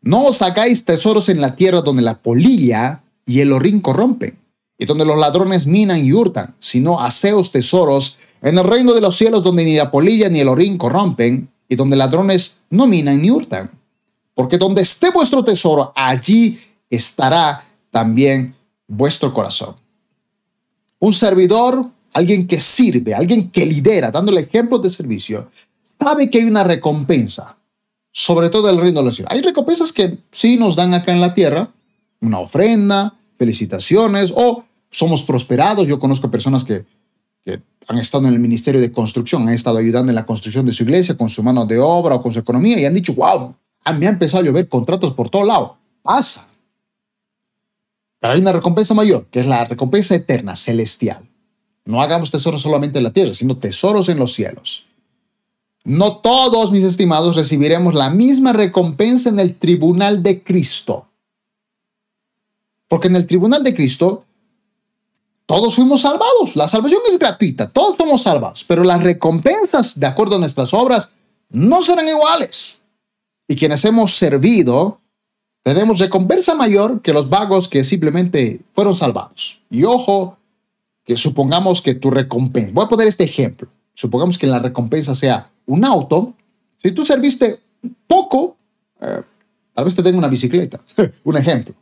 no os hagáis tesoros en la tierra donde la polilla y el orín corrompen y donde los ladrones minan y hurtan, sino haceos tesoros en el reino de los cielos donde ni la polilla ni el orín corrompen, y donde ladrones no minan ni hurtan. Porque donde esté vuestro tesoro, allí estará también vuestro corazón. Un servidor, alguien que sirve, alguien que lidera, dándole ejemplos de servicio, sabe que hay una recompensa, sobre todo el reino de los cielos. Hay recompensas que sí nos dan acá en la tierra, una ofrenda, felicitaciones, o somos prosperados. Yo conozco personas que, que han estado en el ministerio de construcción, han estado ayudando en la construcción de su iglesia con su mano de obra o con su economía y han dicho, wow, a mí ha empezado a llover contratos por todo lado. Pasa. Pero hay una recompensa mayor, que es la recompensa eterna, celestial. No hagamos tesoros solamente en la tierra, sino tesoros en los cielos. No todos, mis estimados, recibiremos la misma recompensa en el tribunal de Cristo. Porque en el tribunal de Cristo todos fuimos salvados. La salvación es gratuita, todos somos salvados, pero las recompensas, de acuerdo a nuestras obras, no serán iguales. Y quienes hemos servido, tenemos recompensa mayor que los vagos que simplemente fueron salvados. Y ojo, que supongamos que tu recompensa, voy a poner este ejemplo, supongamos que la recompensa sea un auto, si tú serviste poco, eh, tal vez te den una bicicleta, un ejemplo.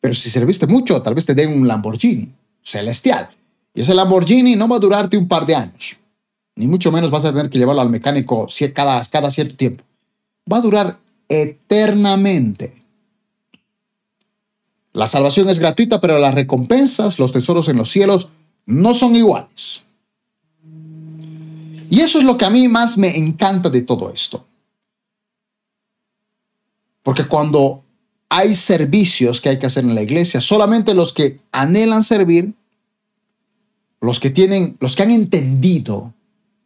Pero si serviste mucho, tal vez te den un Lamborghini celestial. Y ese Lamborghini no va a durarte un par de años. Ni mucho menos vas a tener que llevarlo al mecánico cada, cada cierto tiempo. Va a durar eternamente. La salvación es gratuita, pero las recompensas, los tesoros en los cielos, no son iguales. Y eso es lo que a mí más me encanta de todo esto. Porque cuando hay servicios que hay que hacer en la iglesia, solamente los que anhelan servir, los que tienen, los que han entendido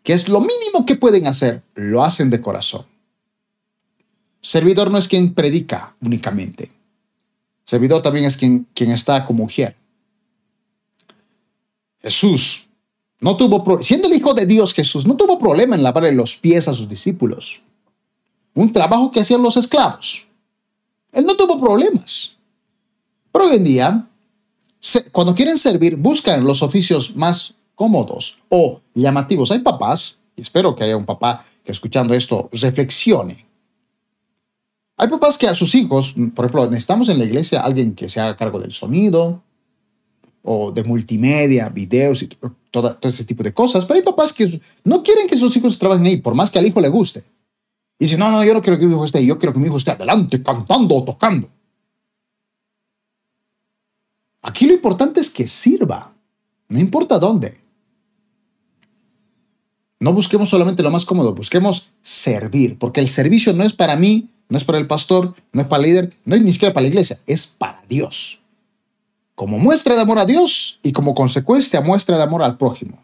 que es lo mínimo que pueden hacer, lo hacen de corazón. Servidor no es quien predica únicamente. Servidor también es quien, quien está como mujer. Jesús no tuvo, siendo el Hijo de Dios Jesús, no tuvo problema en lavarle los pies a sus discípulos. Un trabajo que hacían los esclavos. Él no tuvo problemas. Pero hoy en día, cuando quieren servir, buscan los oficios más cómodos o llamativos. Hay papás, y espero que haya un papá que escuchando esto reflexione. Hay papás que a sus hijos, por ejemplo, necesitamos en la iglesia alguien que se haga cargo del sonido o de multimedia, videos y todo, ese tipo de cosas. Pero hay papás que no quieren que sus hijos trabajen ahí, por más que al hijo le guste. Y dice, no, no, yo no quiero que mi hijo esté yo quiero que mi hijo esté adelante, cantando o tocando. Aquí lo importante es que sirva, no importa dónde. No busquemos solamente lo más cómodo, busquemos servir, porque el servicio no es para mí, no es para el pastor, no es para el líder, no es ni siquiera para la iglesia, es para Dios. Como muestra de amor a Dios y como consecuencia muestra de amor al prójimo.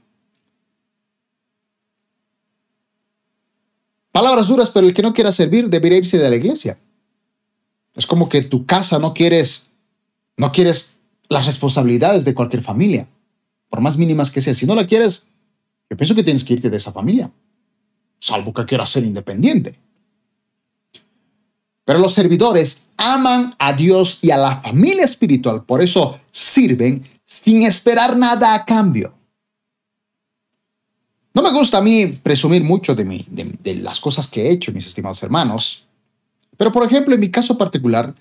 Palabras duras, pero el que no quiera servir debería irse de la iglesia. Es como que tu casa no quieres, no quieres las responsabilidades de cualquier familia, por más mínimas que sean. Si no la quieres, yo pienso que tienes que irte de esa familia, salvo que quieras ser independiente. Pero los servidores aman a Dios y a la familia espiritual, por eso sirven sin esperar nada a cambio. No me gusta a mí presumir mucho de, mí, de, las cosas que he hecho, mis estimados hermanos. Pero, por ejemplo, en mi caso particular,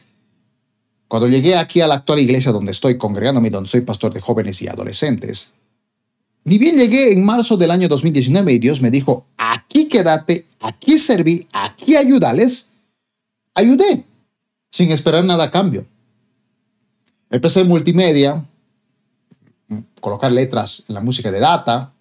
cuando llegué aquí a la actual iglesia donde estoy congregándome, donde soy pastor de jóvenes y adolescentes, ni bien llegué en marzo del año 2019 y Dios me dijo, aquí quédate, aquí serví, aquí ayudales, ayudé, sin esperar nada a cambio. Empecé en multimedia, colocar letras en la música de data,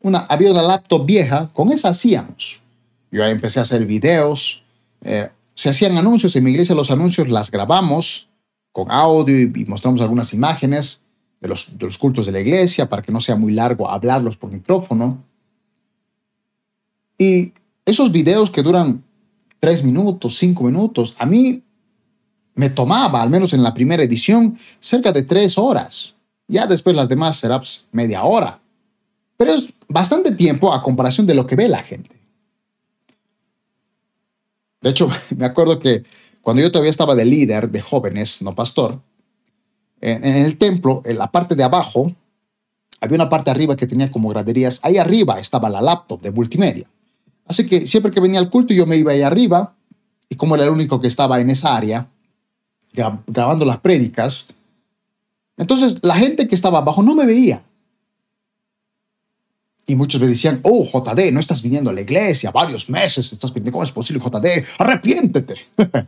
una, había una laptop vieja, con esa hacíamos. Yo ahí empecé a hacer videos, eh, se hacían anuncios en mi iglesia, los anuncios las grabamos con audio y, mostramos algunas imágenes de los, de los cultos de la iglesia para que no sea muy largo hablarlos por micrófono. Y esos videos que duran tres minutos, cinco minutos, a mí me tomaba, al menos en la primera edición, cerca de tres horas. Ya después las demás será media hora. Pero es bastante tiempo a comparación de lo que ve la gente. De hecho, me acuerdo que cuando yo todavía estaba de líder de jóvenes, no pastor, en, el templo, en la parte de abajo, había una parte arriba que tenía como graderías. Ahí arriba estaba la laptop de multimedia. Así que siempre que venía al culto yo me iba ahí arriba y como era el único que estaba en esa área grabando las prédicas, entonces la gente que estaba abajo no me veía. Y muchos me decían, oh, JD, no estás viniendo a la iglesia, varios meses estás viniendo, ¿cómo es posible, JD? Arrepiéntete.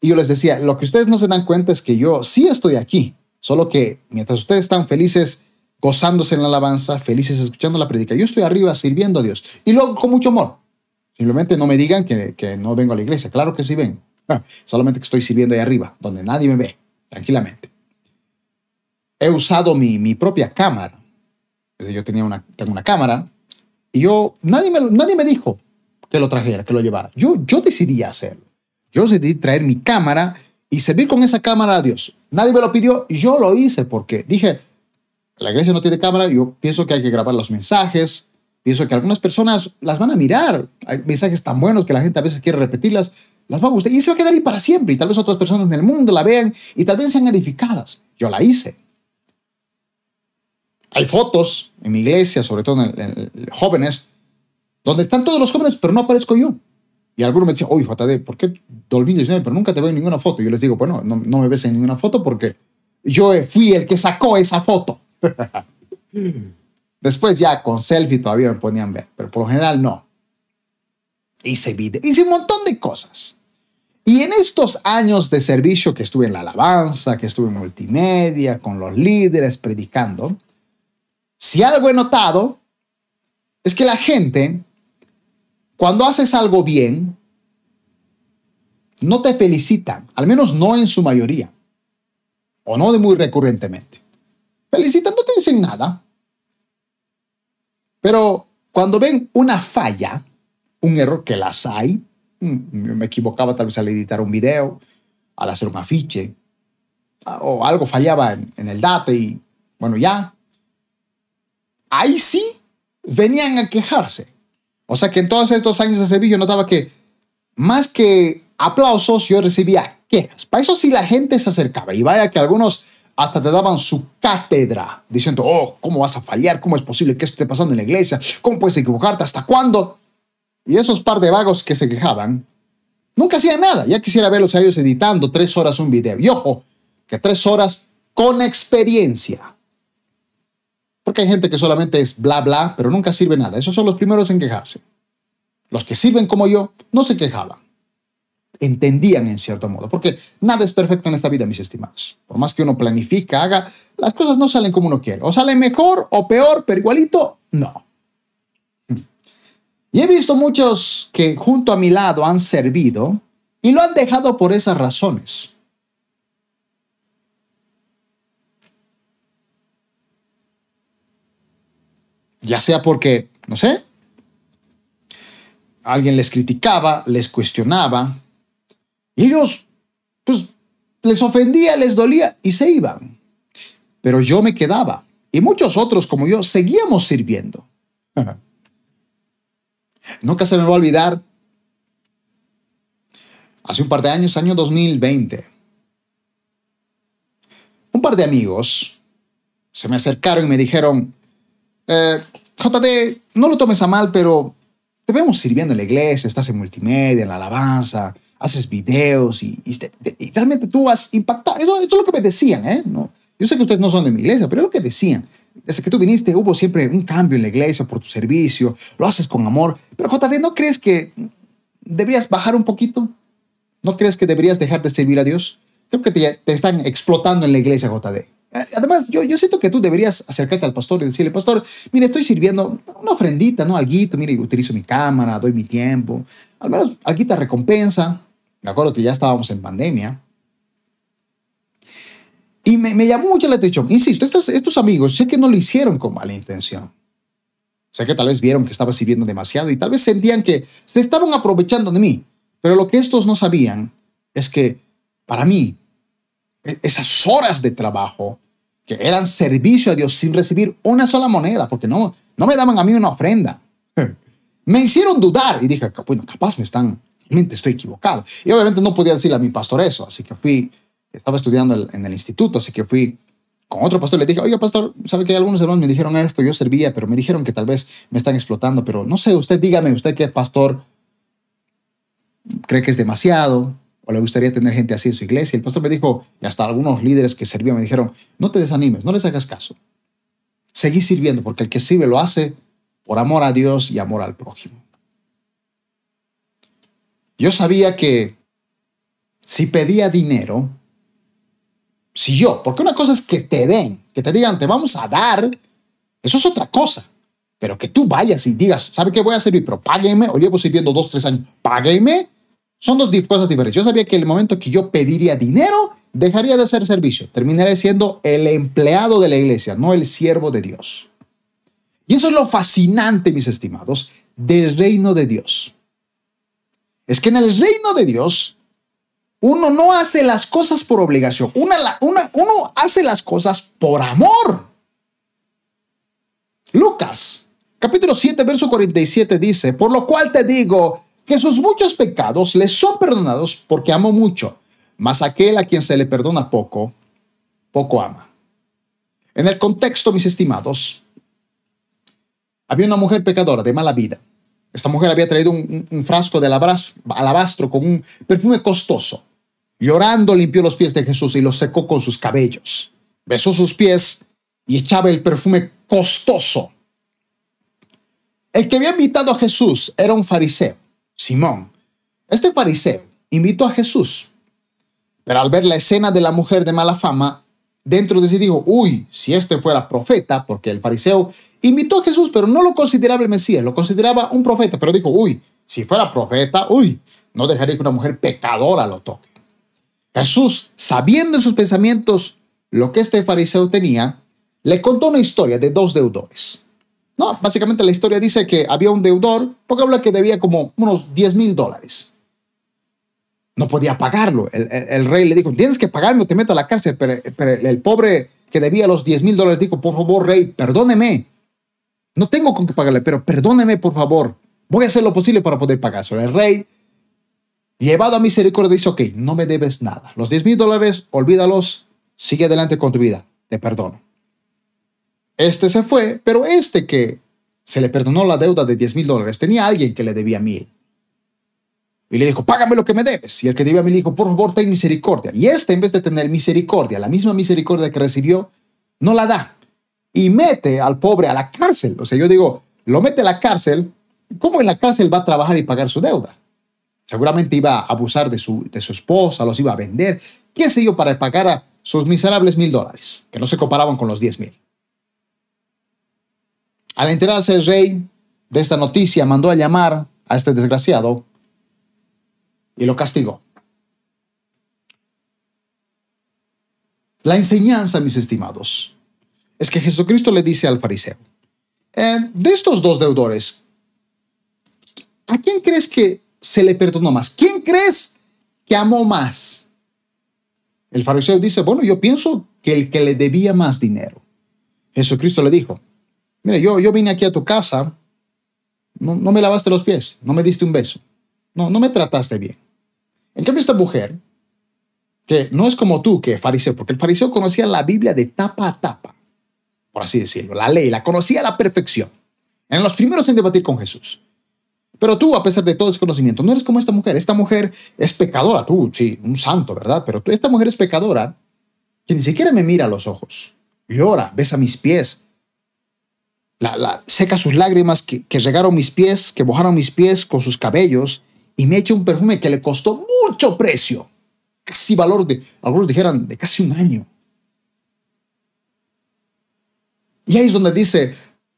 y yo les decía, lo que ustedes no se dan cuenta es que yo sí estoy aquí, solo que mientras ustedes están felices gozándose en la alabanza, felices escuchando la predica, yo estoy arriba sirviendo a Dios. Y luego con mucho amor. Simplemente no me digan que, no vengo a la iglesia, claro que sí vengo. Solamente que estoy sirviendo ahí arriba, donde nadie me ve, tranquilamente. He usado mi propia cámara yo tenía una, tengo una cámara y yo, nadie me, nadie me dijo que lo trajera, que lo llevara. Yo, yo decidí hacerlo. Yo decidí traer mi cámara y servir con esa cámara a Dios. Nadie me lo pidió yo lo hice porque dije, la iglesia no tiene cámara, yo pienso que hay que grabar los mensajes, pienso que algunas personas las van a mirar. Hay mensajes tan buenos que la gente a veces quiere repetirlas, las va a gustar y se va a quedar ahí para siempre y tal vez otras personas en el mundo la vean y tal vez sean edificadas. Yo la hice. Hay fotos en mi iglesia, sobre todo en, jóvenes, donde están todos los jóvenes, pero no aparezco yo. Y algunos me decían, oye, JD, ¿por qué Dolby 19? Pero nunca te veo en ninguna foto. Y yo les digo, bueno, no, no me ves en ninguna foto porque yo fui el que sacó esa foto. Después ya con selfie todavía me ponían ver, pero por lo general no. Hice video, hice un montón de cosas. Y en estos años de servicio que estuve en la alabanza, que estuve en multimedia, con los líderes, predicando, si algo he notado, es que la gente, cuando haces algo bien, no te felicitan, al menos no en su mayoría, o no de muy recurrentemente. Felicitan, no te dicen nada. Pero cuando ven una falla, un error que las hay, mm, me equivocaba tal vez al editar un video, al hacer un afiche, o algo fallaba en, en el data y bueno, ya, ahí sí venían a quejarse. O sea que en todos estos años de servicio notaba que más que aplausos yo recibía quejas. Para eso sí la gente se acercaba y vaya que algunos hasta te daban su cátedra diciendo, oh, ¿cómo vas a fallar? ¿Cómo es posible que esto esté pasando en la iglesia? ¿Cómo puedes equivocarte? ¿Hasta cuándo? Y esos par de vagos que se quejaban, nunca hacían nada. Ya quisiera verlos a ellos editando tres horas un video. Y ojo, que tres horas con experiencia. Porque hay gente que solamente es bla bla, pero nunca sirve nada. Esos son los primeros en quejarse. Los que sirven como yo no se quejaban. Entendían en cierto modo. Porque nada es perfecto en esta vida, mis estimados. Por más que uno planifica, haga, las cosas no salen como uno quiere. O salen mejor o peor, pero igualito, no. Y he visto muchos que junto a mi lado han servido y lo han dejado por esas razones. Ya sea porque, no sé, alguien les criticaba, les cuestionaba, y ellos, pues, les ofendía, les dolía y se iban. Pero yo me quedaba, y muchos otros como yo seguíamos sirviendo. Nunca se me va a olvidar, hace un par de años, año 2020, un par de amigos se me acercaron y me dijeron, eh, JD, no lo tomes a mal, pero te vemos sirviendo en la iglesia, estás en multimedia, en la alabanza, haces videos y, realmente tú has impactado. Eso, es lo que me decían, ¿eh? No, yo sé que ustedes no son de mi iglesia, pero es lo que decían. Desde que tú viniste hubo siempre un cambio en la iglesia por tu servicio, lo haces con amor. Pero JD, ¿no crees que deberías bajar un poquito? ¿No crees que deberías dejar de servir a Dios? Creo que te, te están explotando en la iglesia, JD. Eh, además, yo, yo siento que tú deberías acercarte al pastor y decirle, pastor, mire, estoy sirviendo una ofrendita, ¿no? Alguito, mire, utilizo mi cámara, doy mi tiempo. Al menos alguita recompensa. Me acuerdo que ya estábamos en pandemia. Y me, me llamó mucho la atención. Insisto, estos, estos amigos sé que no lo hicieron con mala intención. Sé que tal vez vieron que estaba sirviendo demasiado y tal vez sentían que se estaban aprovechando de mí. Pero lo que estos no sabían es que para mí, e, esas horas de trabajo que eran servicio a Dios sin recibir una sola moneda, porque no, no me daban a mí una ofrenda. Me hicieron dudar y dije, bueno, capaz me están, realmente estoy equivocado. Y obviamente no podía decirle a mi pastor eso, así que fui estaba estudiando en el instituto, así que fui con otro pastor. Le dije, oiga, pastor, ¿sabe que algunos hermanos me dijeron esto? Yo servía, pero me dijeron que tal vez me están explotando, pero no sé, usted dígame, usted que es pastor, cree que es demasiado o le gustaría tener gente así en su iglesia. El pastor me dijo, y hasta algunos líderes que servían me dijeron, no te desanimes, no les hagas caso. Seguí sirviendo, porque el que sirve lo hace por amor a Dios y amor al prójimo. Yo sabía que si pedía dinero, si yo, porque una cosa es que te den, que te digan, te vamos a dar, eso es otra cosa. Pero que tú vayas y digas, ¿sabe qué voy a servir? Pero páguenme, o llevo sirviendo dos, tres años, páguenme. Son dos cosas diferentes. Yo sabía que el momento que yo pediría dinero, dejaría de hacer servicio. Terminaría siendo el empleado de la iglesia, no el siervo de Dios. Y eso es lo fascinante, mis estimados, del reino de Dios. Es que en el reino de Dios, uno no hace las cosas por obligación, una, una, uno hace las cosas por amor. Lucas, capítulo 7, verso 47 dice, por lo cual te digo que sus muchos pecados les son perdonados porque amo mucho, mas aquel a quien se le perdona poco, poco ama. En el contexto, mis estimados, había una mujer pecadora de mala vida. Esta mujer había traído un, frasco de alabastro con un perfume costoso. Llorando limpió los pies de Jesús y los secó con sus cabellos. Besó sus pies y echaba el perfume costoso. El que había invitado a Jesús era un fariseo, Simón. Este fariseo invitó a Jesús, pero al ver la escena de la mujer de mala fama, dentro de sí dijo, uy, si este fuera profeta, porque el fariseo invitó a Jesús, pero no lo consideraba el Mesías, lo consideraba un profeta, pero dijo, uy, si fuera profeta, uy, no dejaría que una mujer pecadora lo toque. Jesús, sabiendo en sus pensamientos lo que este fariseo tenía, le contó una historia de dos deudores. No, básicamente la historia dice que había un deudor, porque habla que debía como unos 10 mil dólares. No podía pagarlo. El, rey le dijo, tienes que pagarme o te meto a la cárcel. Pero, el pobre que debía los 10 mil dólares dijo, por favor, rey, perdóneme. No tengo con qué pagarle, pero perdóneme, por favor. Voy a hacer lo posible para poder pagárselo. El rey, llevado a misericordia, dice, ok, no me debes nada. Los 10 mil dólares, olvídalos, sigue adelante con tu vida, te perdono. Este se fue, pero este que se le perdonó la deuda de 10 mil dólares, tenía alguien que le debía mil. Y le dijo, págame lo que me debes. Y el que debía mil dijo, por favor, ten misericordia. Y este, en vez de tener misericordia, la misma misericordia que recibió, no la da y mete al pobre a la cárcel. O sea, yo digo, lo mete a la cárcel, ¿cómo en la cárcel va a trabajar y pagar su deuda? Seguramente iba a abusar de su, de su esposa, los iba a vender, qué sé yo, para pagar a sus miserables mil dólares, que no se comparaban con los diez mil. Al enterarse el rey de esta noticia, mandó a llamar a este desgraciado y lo castigó. La enseñanza, mis estimados, es que Jesucristo le dice al fariseo, eh, de estos dos deudores, ¿a quién crees que se le perdonó más? ¿Quién crees que amó más? El fariseo dice, bueno, yo pienso que el que le debía más dinero. Jesucristo le dijo, mira, yo, yo vine aquí a tu casa, no, no me lavaste los pies, no me diste un beso, no, no me trataste bien. En cambio, esta mujer, que no es como tú, que fariseo, porque el fariseo conocía la Biblia de tapa a tapa por así decirlo, la ley, la conocía a la perfección. Eran los primeros en debatir con Jesús. Pero tú, a pesar de todo ese conocimiento, no eres como esta mujer. Esta mujer es pecadora, tú, sí, un santo, ¿verdad? Pero tú, esta mujer es pecadora que ni siquiera me mira los ojos. Llora, besa mis pies, la, seca sus lágrimas que, que regaron mis pies, que mojaron mis pies con sus cabellos y me echa un perfume que le costó mucho precio. Casi valor de, algunos dijeran, de casi un año. Y ahí es donde dice,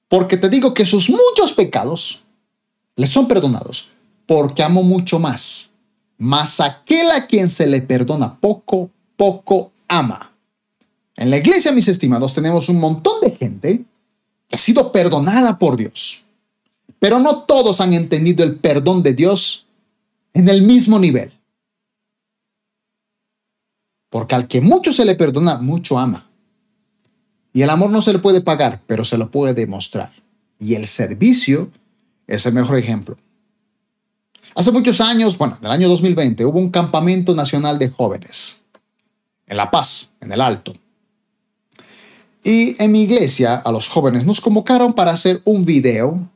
porque te digo que sus muchos pecados le son perdonados, porque amo mucho más. Mas aquel a quien se le perdona poco, poco ama. En la iglesia, mis estimados, tenemos un montón de gente ha sido perdonada por Dios. Pero no todos han entendido el perdón de Dios en el mismo nivel. Porque al que mucho se le perdona, mucho ama. Y el amor no se le puede pagar, pero se lo puede demostrar. Y el servicio es el mejor ejemplo. Hace muchos años, bueno, en el año 2020, hubo un campamento nacional de jóvenes. en La Paz, en el Alto. Y en mi iglesia, a los jóvenes nos convocaron para hacer un video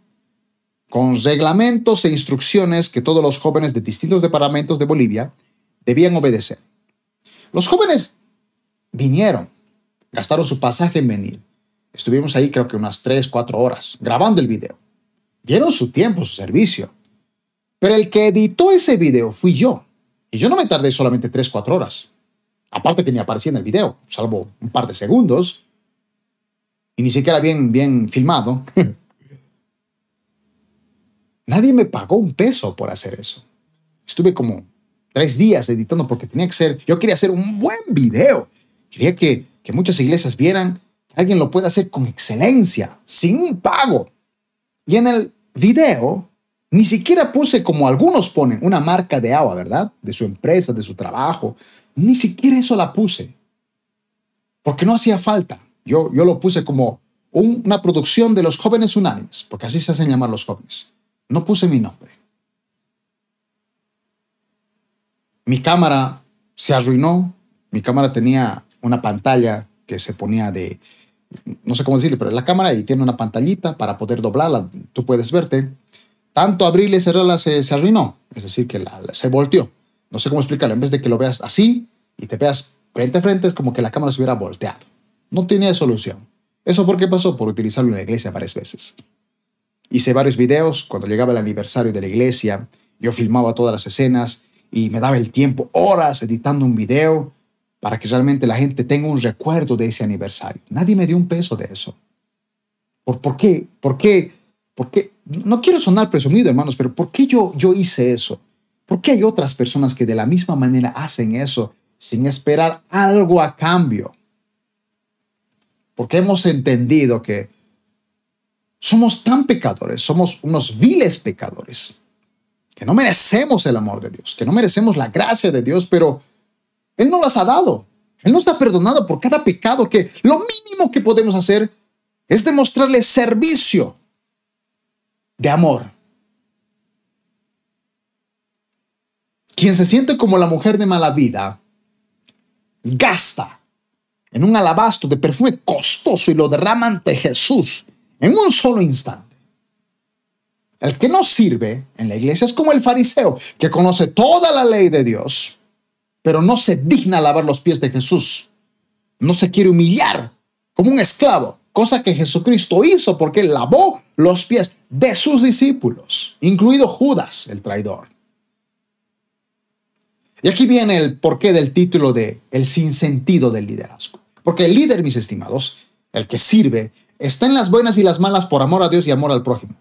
con reglamentos e instrucciones que todos los jóvenes de distintos departamentos de Bolivia debían obedecer. Los jóvenes vinieron, gastaron su pasaje en venir. Estuvimos ahí creo que unas 3, 4 horas grabando el video. Dieron su tiempo, su servicio. Pero el que editó ese video fui yo. Y yo no me tardé solamente 3, 4 horas. Aparte que ni aparecía en el video, salvo un par de segundos. Y ni siquiera bien, bien filmado. Nadie me pagó un peso por hacer eso. Estuve como tres días editando porque tenía que ser, yo quería hacer un buen video. Quería que, que muchas iglesias vieran que alguien lo puede hacer con excelencia, sin un pago. Y en el video ni siquiera puse como algunos ponen una marca de agua, ¿verdad? De su empresa, de su trabajo. Ni siquiera eso la puse. Porque no hacía falta. Yo, yo lo puse como una producción de los jóvenes unánimes, porque así se hacen llamar los jóvenes. No puse mi nombre. Mi cámara se arruinó. Mi cámara tenía una pantalla que se ponía de, no sé cómo decirle, pero la cámara y tiene una pantallita para poder doblarla. Tú puedes verte. Tanto abrirla y cerrarla se, se arruinó. Es decir, que se volteó. No sé cómo explicarlo. En vez de que lo veas así y te veas frente a frente, es como que la cámara se hubiera volteado. No tenía solución. ¿Eso por qué pasó? Por utilizarlo en la iglesia varias veces. Hice varios videos. Cuando llegaba el aniversario de la iglesia, yo filmaba todas las escenas y me daba el tiempo, horas editando un video para que realmente la gente tenga un recuerdo de ese aniversario. Nadie me dio un peso de eso. ¿Por, por qué? ¿Por qué? ¿Por qué? No quiero sonar presumido, hermanos, pero ¿por qué yo, yo hice eso? ¿Por qué hay otras personas que de la misma manera hacen eso sin esperar algo a cambio? Porque hemos entendido que somos tan pecadores, somos unos viles pecadores, que no merecemos el amor de Dios, que no merecemos la gracia de Dios, pero él no las ha dado. Él nos ha perdonado por cada pecado que lo mínimo que podemos hacer es demostrarle servicio de amor. Quien se siente como la mujer de mala vida gasta en un alabastro de perfume costoso y lo derrama ante Jesús en un solo instante. El que no sirve en la iglesia es como el fariseo que conoce toda la ley de Dios pero no se digna lavar los pies de Jesús. No se quiere humillar como un esclavo, cosa que Jesucristo hizo porque lavó los pies de sus discípulos, incluido Judas, el traidor. Y aquí viene el porqué del título de El sinsentido del liderazgo. Porque el líder, mis estimados, el que sirve, está en las buenas y las malas por amor a Dios y amor al prójimo.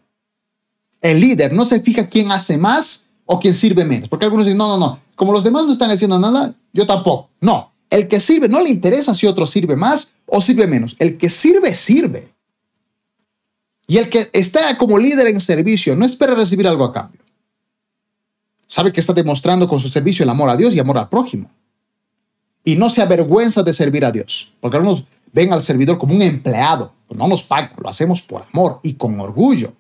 El líder no se fija quién hace más o quién sirve menos. Porque algunos dicen, no, no, no, como los demás no están haciendo nada, yo tampoco. No, el que sirve no le interesa si otro sirve más o sirve menos. El que sirve, sirve. Y el que está como líder en servicio no espera recibir algo a cambio. Sabe que está demostrando con su servicio el amor a Dios y amor al prójimo. Y no se avergüenza de servir a Dios. Porque algunos ven al servidor como un empleado. No nos pagan, lo hacemos por amor y con orgullo.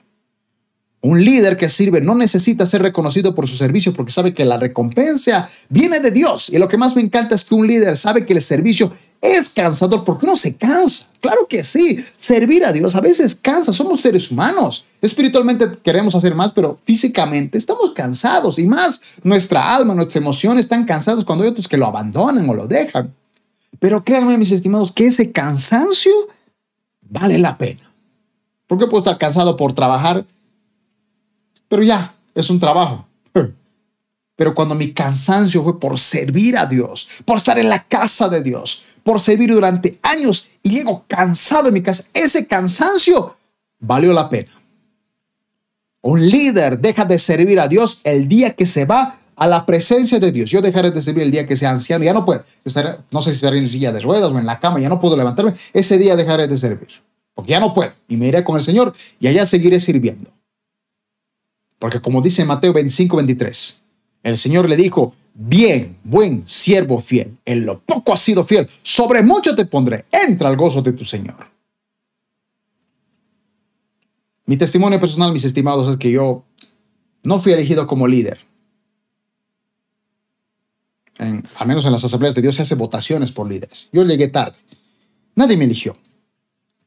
Un líder que sirve no necesita ser reconocido por su servicio porque sabe que la recompensa viene de Dios. Y lo que más me encanta es que un líder sabe que el servicio es cansador porque uno se cansa. Claro que sí, servir a Dios a veces cansa, somos seres humanos. Espiritualmente queremos hacer más, pero físicamente estamos cansados y más nuestra alma, nuestras emociones están cansadas cuando hay otros que lo abandonan o lo dejan. Pero créanme, mis estimados, que ese cansancio vale la pena. Porque puedo estar cansado por trabajar pero ya, es un trabajo. Pero cuando mi cansancio fue por servir a Dios, por estar en la casa de Dios, por servir durante años y llego cansado en mi casa, ese cansancio valió la pena. Un líder deja de servir a Dios el día que se va a la presencia de Dios. Yo dejaré de servir el día que sea anciano, ya no puedo. Estar, no sé si estaré en silla de ruedas o en la cama, ya no puedo levantarme. Ese día dejaré de servir, porque ya no puedo. Y me iré con el Señor y allá seguiré sirviendo. Porque como dice Mateo 25, 23, el Señor le dijo, bien, buen siervo fiel, en lo poco has sido fiel, sobre mucho te pondré, entra al gozo de tu Señor. Mi testimonio personal, mis estimados, es que yo no fui elegido como líder. al menos en las asambleas de Dios, se hace votaciones por líderes. Yo llegué tarde. Nadie me eligió.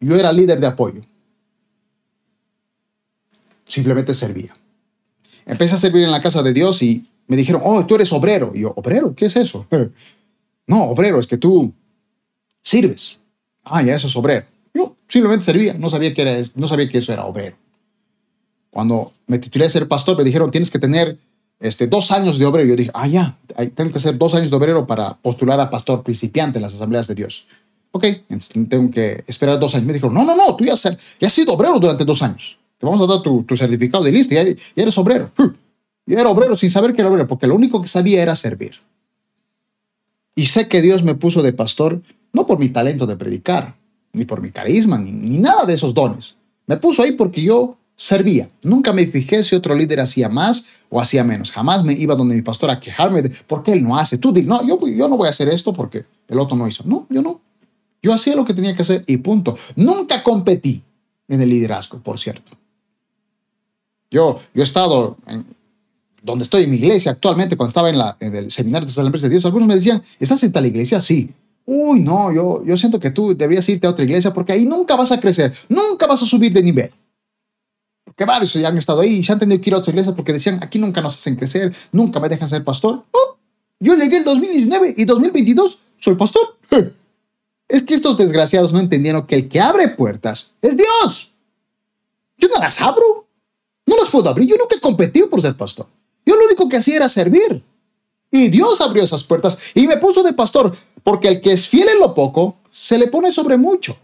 Yo era líder de apoyo. Simplemente servía. Empecé a servir en la casa de Dios y me dijeron, oh, tú eres obrero. Y yo, ¿obrero? ¿Qué es eso? no, obrero, es que tú sirves. Ah, ya eso es obrero. Yo simplemente servía, no sabía que, no sabía que eso era obrero. Cuando me titulé a ser pastor, me dijeron, tienes que tener este, dos años de obrero. Yo dije, ah, ya, tengo que hacer dos años de obrero para postular a pastor principiante en las asambleas de Dios. Ok, entonces tengo que esperar dos años. Me dijeron, no, no, no, tú ya has sido obrero durante dos años. Te vamos a dar tu, tu certificado de listo, ya, ya eres obrero. Yo era obrero sin saber que era obrero, porque lo único que sabía era servir. Y sé que Dios me puso de pastor no por mi talento de predicar, ni por mi carisma, ni, ni nada de esos dones. Me puso ahí porque yo servía. Nunca me fijé si otro líder hacía más o hacía menos. Jamás me iba donde mi pastor a quejarme de por qué él no hace. Tú di, no, yo, yo no voy a hacer esto porque el otro no hizo. No, yo no. Yo hacía lo que tenía que hacer y punto. Nunca competí en el liderazgo, por cierto. Yo, yo he estado en, donde estoy en mi iglesia actualmente, cuando estaba en, la, el seminario de San de Dios, algunos me decían, ¿estás en tal iglesia? Sí. Uy, no, yo, yo siento que tú deberías irte a otra iglesia porque ahí nunca vas a crecer, nunca vas a subir de nivel. Porque varios ya han estado ahí y se han tenido que ir a otra iglesia porque decían, aquí nunca nos hacen crecer, nunca me dejan ser pastor. Oh, yo llegué el 2019 y 2022 soy pastor. Es que estos desgraciados no entendieron que el que abre puertas es Dios. Yo no las abro. No las puedo abrir. Yo nunca he competido por ser pastor. Yo lo único que hacía era servir. Y Dios abrió esas puertas y me puso de pastor, porque el que es fiel en lo poco, se le pone sobre mucho.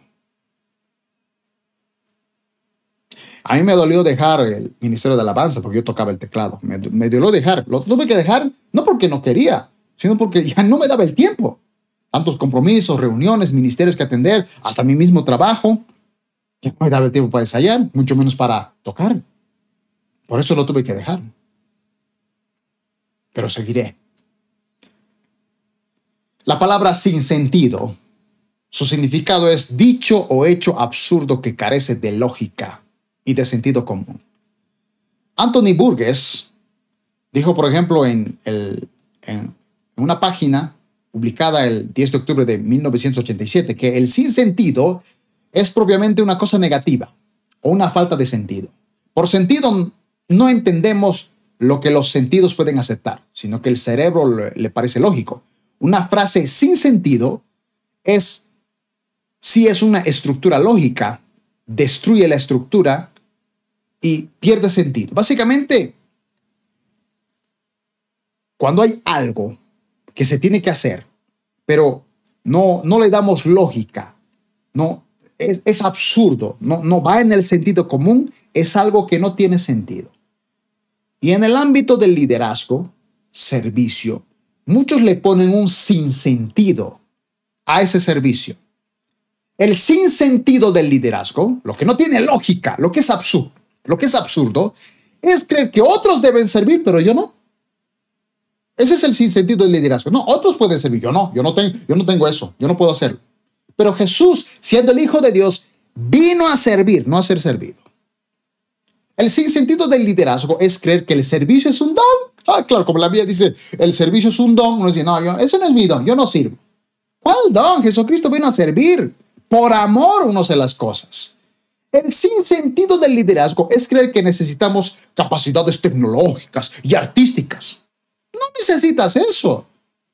A mí me dolió dejar el ministerio de alabanza porque yo tocaba el teclado. Me, me dolió dejar. Lo tuve que dejar no porque no quería, sino porque ya no me daba el tiempo. Tantos compromisos, reuniones, ministerios que atender, hasta mi mismo trabajo. Ya no me daba el tiempo para ensayar, mucho menos para tocar. Por eso lo tuve que dejar. Pero seguiré. La palabra sin sentido, su significado es dicho o hecho absurdo que carece de lógica y de sentido común. Anthony Burgess dijo, por ejemplo, en, una página publicada el 10 de octubre de 1987, que el sinsentido es propiamente una cosa negativa o una falta de sentido. Por sentido no entendemos lo que los sentidos pueden aceptar, sino que el cerebro le, parece lógico. Una frase sin sentido es, si es una estructura lógica, destruye la estructura y pierde sentido. Básicamente, cuando hay algo que se tiene que hacer, pero no, no le damos lógica, no, es, es absurdo, no, no va en el sentido común, es algo que no tiene sentido. Y en el ámbito del liderazgo, servicio, muchos le ponen un sinsentido a ese servicio. El sinsentido del liderazgo, lo que no tiene lógica, lo que es absurdo, lo que es absurdo, es creer que otros deben servir, pero yo no. Ese es el sinsentido del liderazgo. No, otros pueden servir, yo no, yo no tengo, yo no tengo eso, yo no puedo hacerlo. Pero Jesús, siendo el Hijo de Dios, vino a servir, no a ser servido. El sinsentido del liderazgo es creer que el servicio es un don. Ah, claro, como la Biblia dice, el servicio es un don. Uno dice, no, yo, ese no es mi don, yo no sirvo. ¿Cuál don? Jesucristo vino a servir. Por amor uno hace las cosas. El sinsentido del liderazgo es creer que necesitamos capacidades tecnológicas y artísticas. No necesitas eso.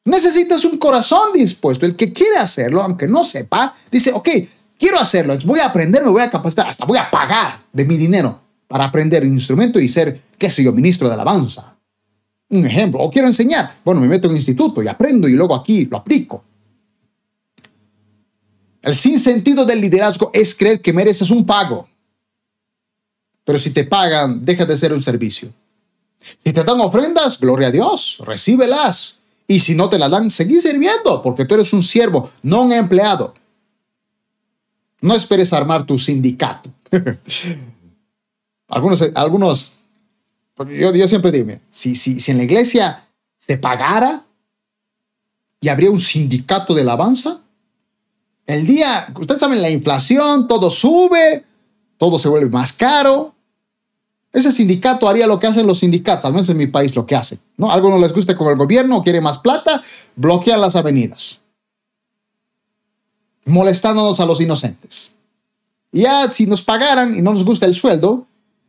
Necesitas un corazón dispuesto. El que quiere hacerlo, aunque no sepa, dice, ok, quiero hacerlo, voy a aprender, me voy a capacitar, hasta voy a pagar de mi dinero para aprender un instrumento y ser, qué sé yo, ministro de alabanza. Un ejemplo. O quiero enseñar. Bueno, me meto en un instituto y aprendo y luego aquí lo aplico. El sinsentido del liderazgo es creer que mereces un pago. Pero si te pagan, deja de ser un servicio. Si te dan ofrendas, gloria a Dios, recíbelas. Y si no te las dan, seguí sirviendo, porque tú eres un siervo, no un empleado. No esperes armar tu sindicato. Algunos, algunos, yo, yo siempre digo, si, si, si en la iglesia se pagara y habría un sindicato de alabanza, el día, ustedes saben, la inflación, todo sube, todo se vuelve más caro. ese sindicato haría lo que hacen los sindicatos, al menos en mi país lo que hacen. ¿no? Algo no les gusta con el gobierno, quiere más plata, bloquean las avenidas, molestándonos a los inocentes. Ya si nos pagaran y no nos gusta el sueldo,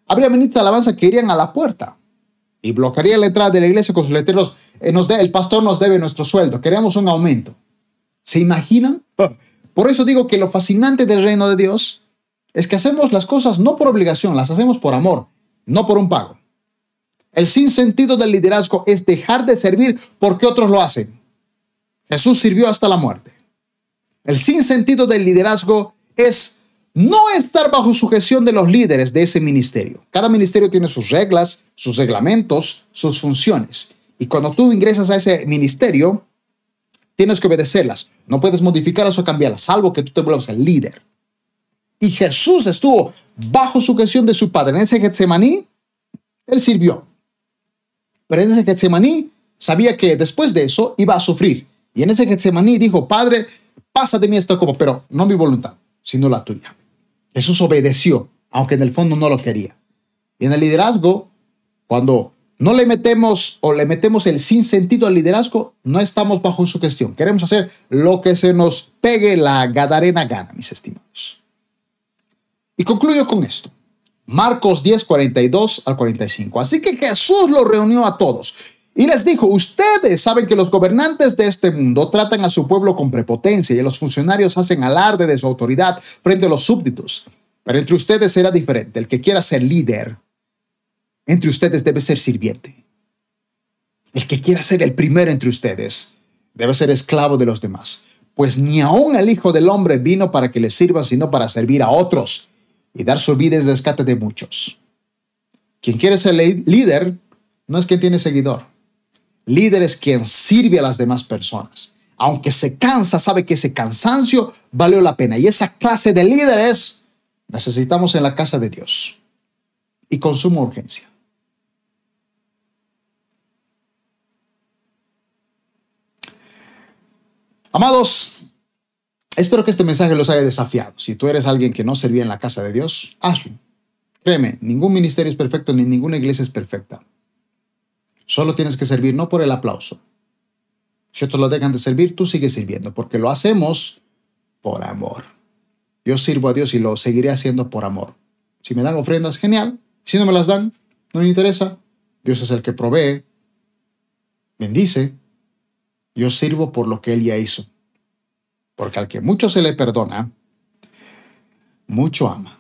habría ministros de alabanza que irían a la puerta y bloquearían la entrada de la iglesia con sus letreros. Eh, nos el pastor nos debe nuestro sueldo, queremos un aumento. ¿Se imaginan? Por eso digo que lo fascinante del reino de Dios es que hacemos las cosas no por obligación, las hacemos por amor no por un pago. El sinsentido del liderazgo es dejar de servir porque otros lo hacen. Jesús sirvió hasta la muerte. El sinsentido del liderazgo es no estar bajo sujeción de los líderes de ese ministerio. Cada ministerio tiene sus reglas, sus reglamentos, sus funciones. Y cuando tú ingresas a ese ministerio, tienes que obedecerlas. No puedes modificarlas o cambiarlas, salvo que tú te vuelvas el líder. Y Jesús estuvo bajo sujeción de su padre. En ese Getsemaní, él sirvió. Pero en ese Getsemaní sabía que después de eso iba a sufrir. Y en ese Getsemaní dijo, Padre, pasa de mí esto como, pero no mi voluntad, sino la tuya. Jesús obedeció, aunque en el fondo no lo quería. Y en el liderazgo, cuando no le metemos o le metemos el sinsentido al liderazgo, no estamos bajo su gestión. Queremos hacer lo que se nos pegue la gadarena gana, mis estimados. Y concluyo con esto. Marcos 10, 42 al 45. Así que Jesús los reunió a todos y les dijo, ustedes saben que los gobernantes de este mundo tratan a su pueblo con prepotencia y los funcionarios hacen alarde de su autoridad frente a los súbditos. Pero entre ustedes será diferente. El que quiera ser líder, entre ustedes debe ser sirviente. El que quiera ser el primero entre ustedes, debe ser esclavo de los demás. Pues ni aun el Hijo del Hombre vino para que le sirva, sino para servir a otros y dar su vida en rescate de muchos. Quien quiere ser líder no es quien tiene seguidor. Líder es quien sirve a las demás personas. Aunque se cansa, sabe que ese cansancio valió la pena. Y esa clase de líderes necesitamos en la casa de Dios. Y con suma urgencia. Amados, Espero que este mensaje los haya desafiado. Si tú eres alguien que no servía en la casa de Dios, hazlo. Créeme, ningún ministerio es perfecto ni ninguna iglesia es perfecta. Solo tienes que servir no por el aplauso. Si otros lo dejan de servir, tú sigues sirviendo, porque lo hacemos por amor. Yo sirvo a Dios y lo seguiré haciendo por amor. Si me dan ofrendas, genial. Si no me las dan, no me interesa. Dios es el que provee, bendice. Yo sirvo por lo que Él ya hizo porque al que mucho se le perdona, mucho ama.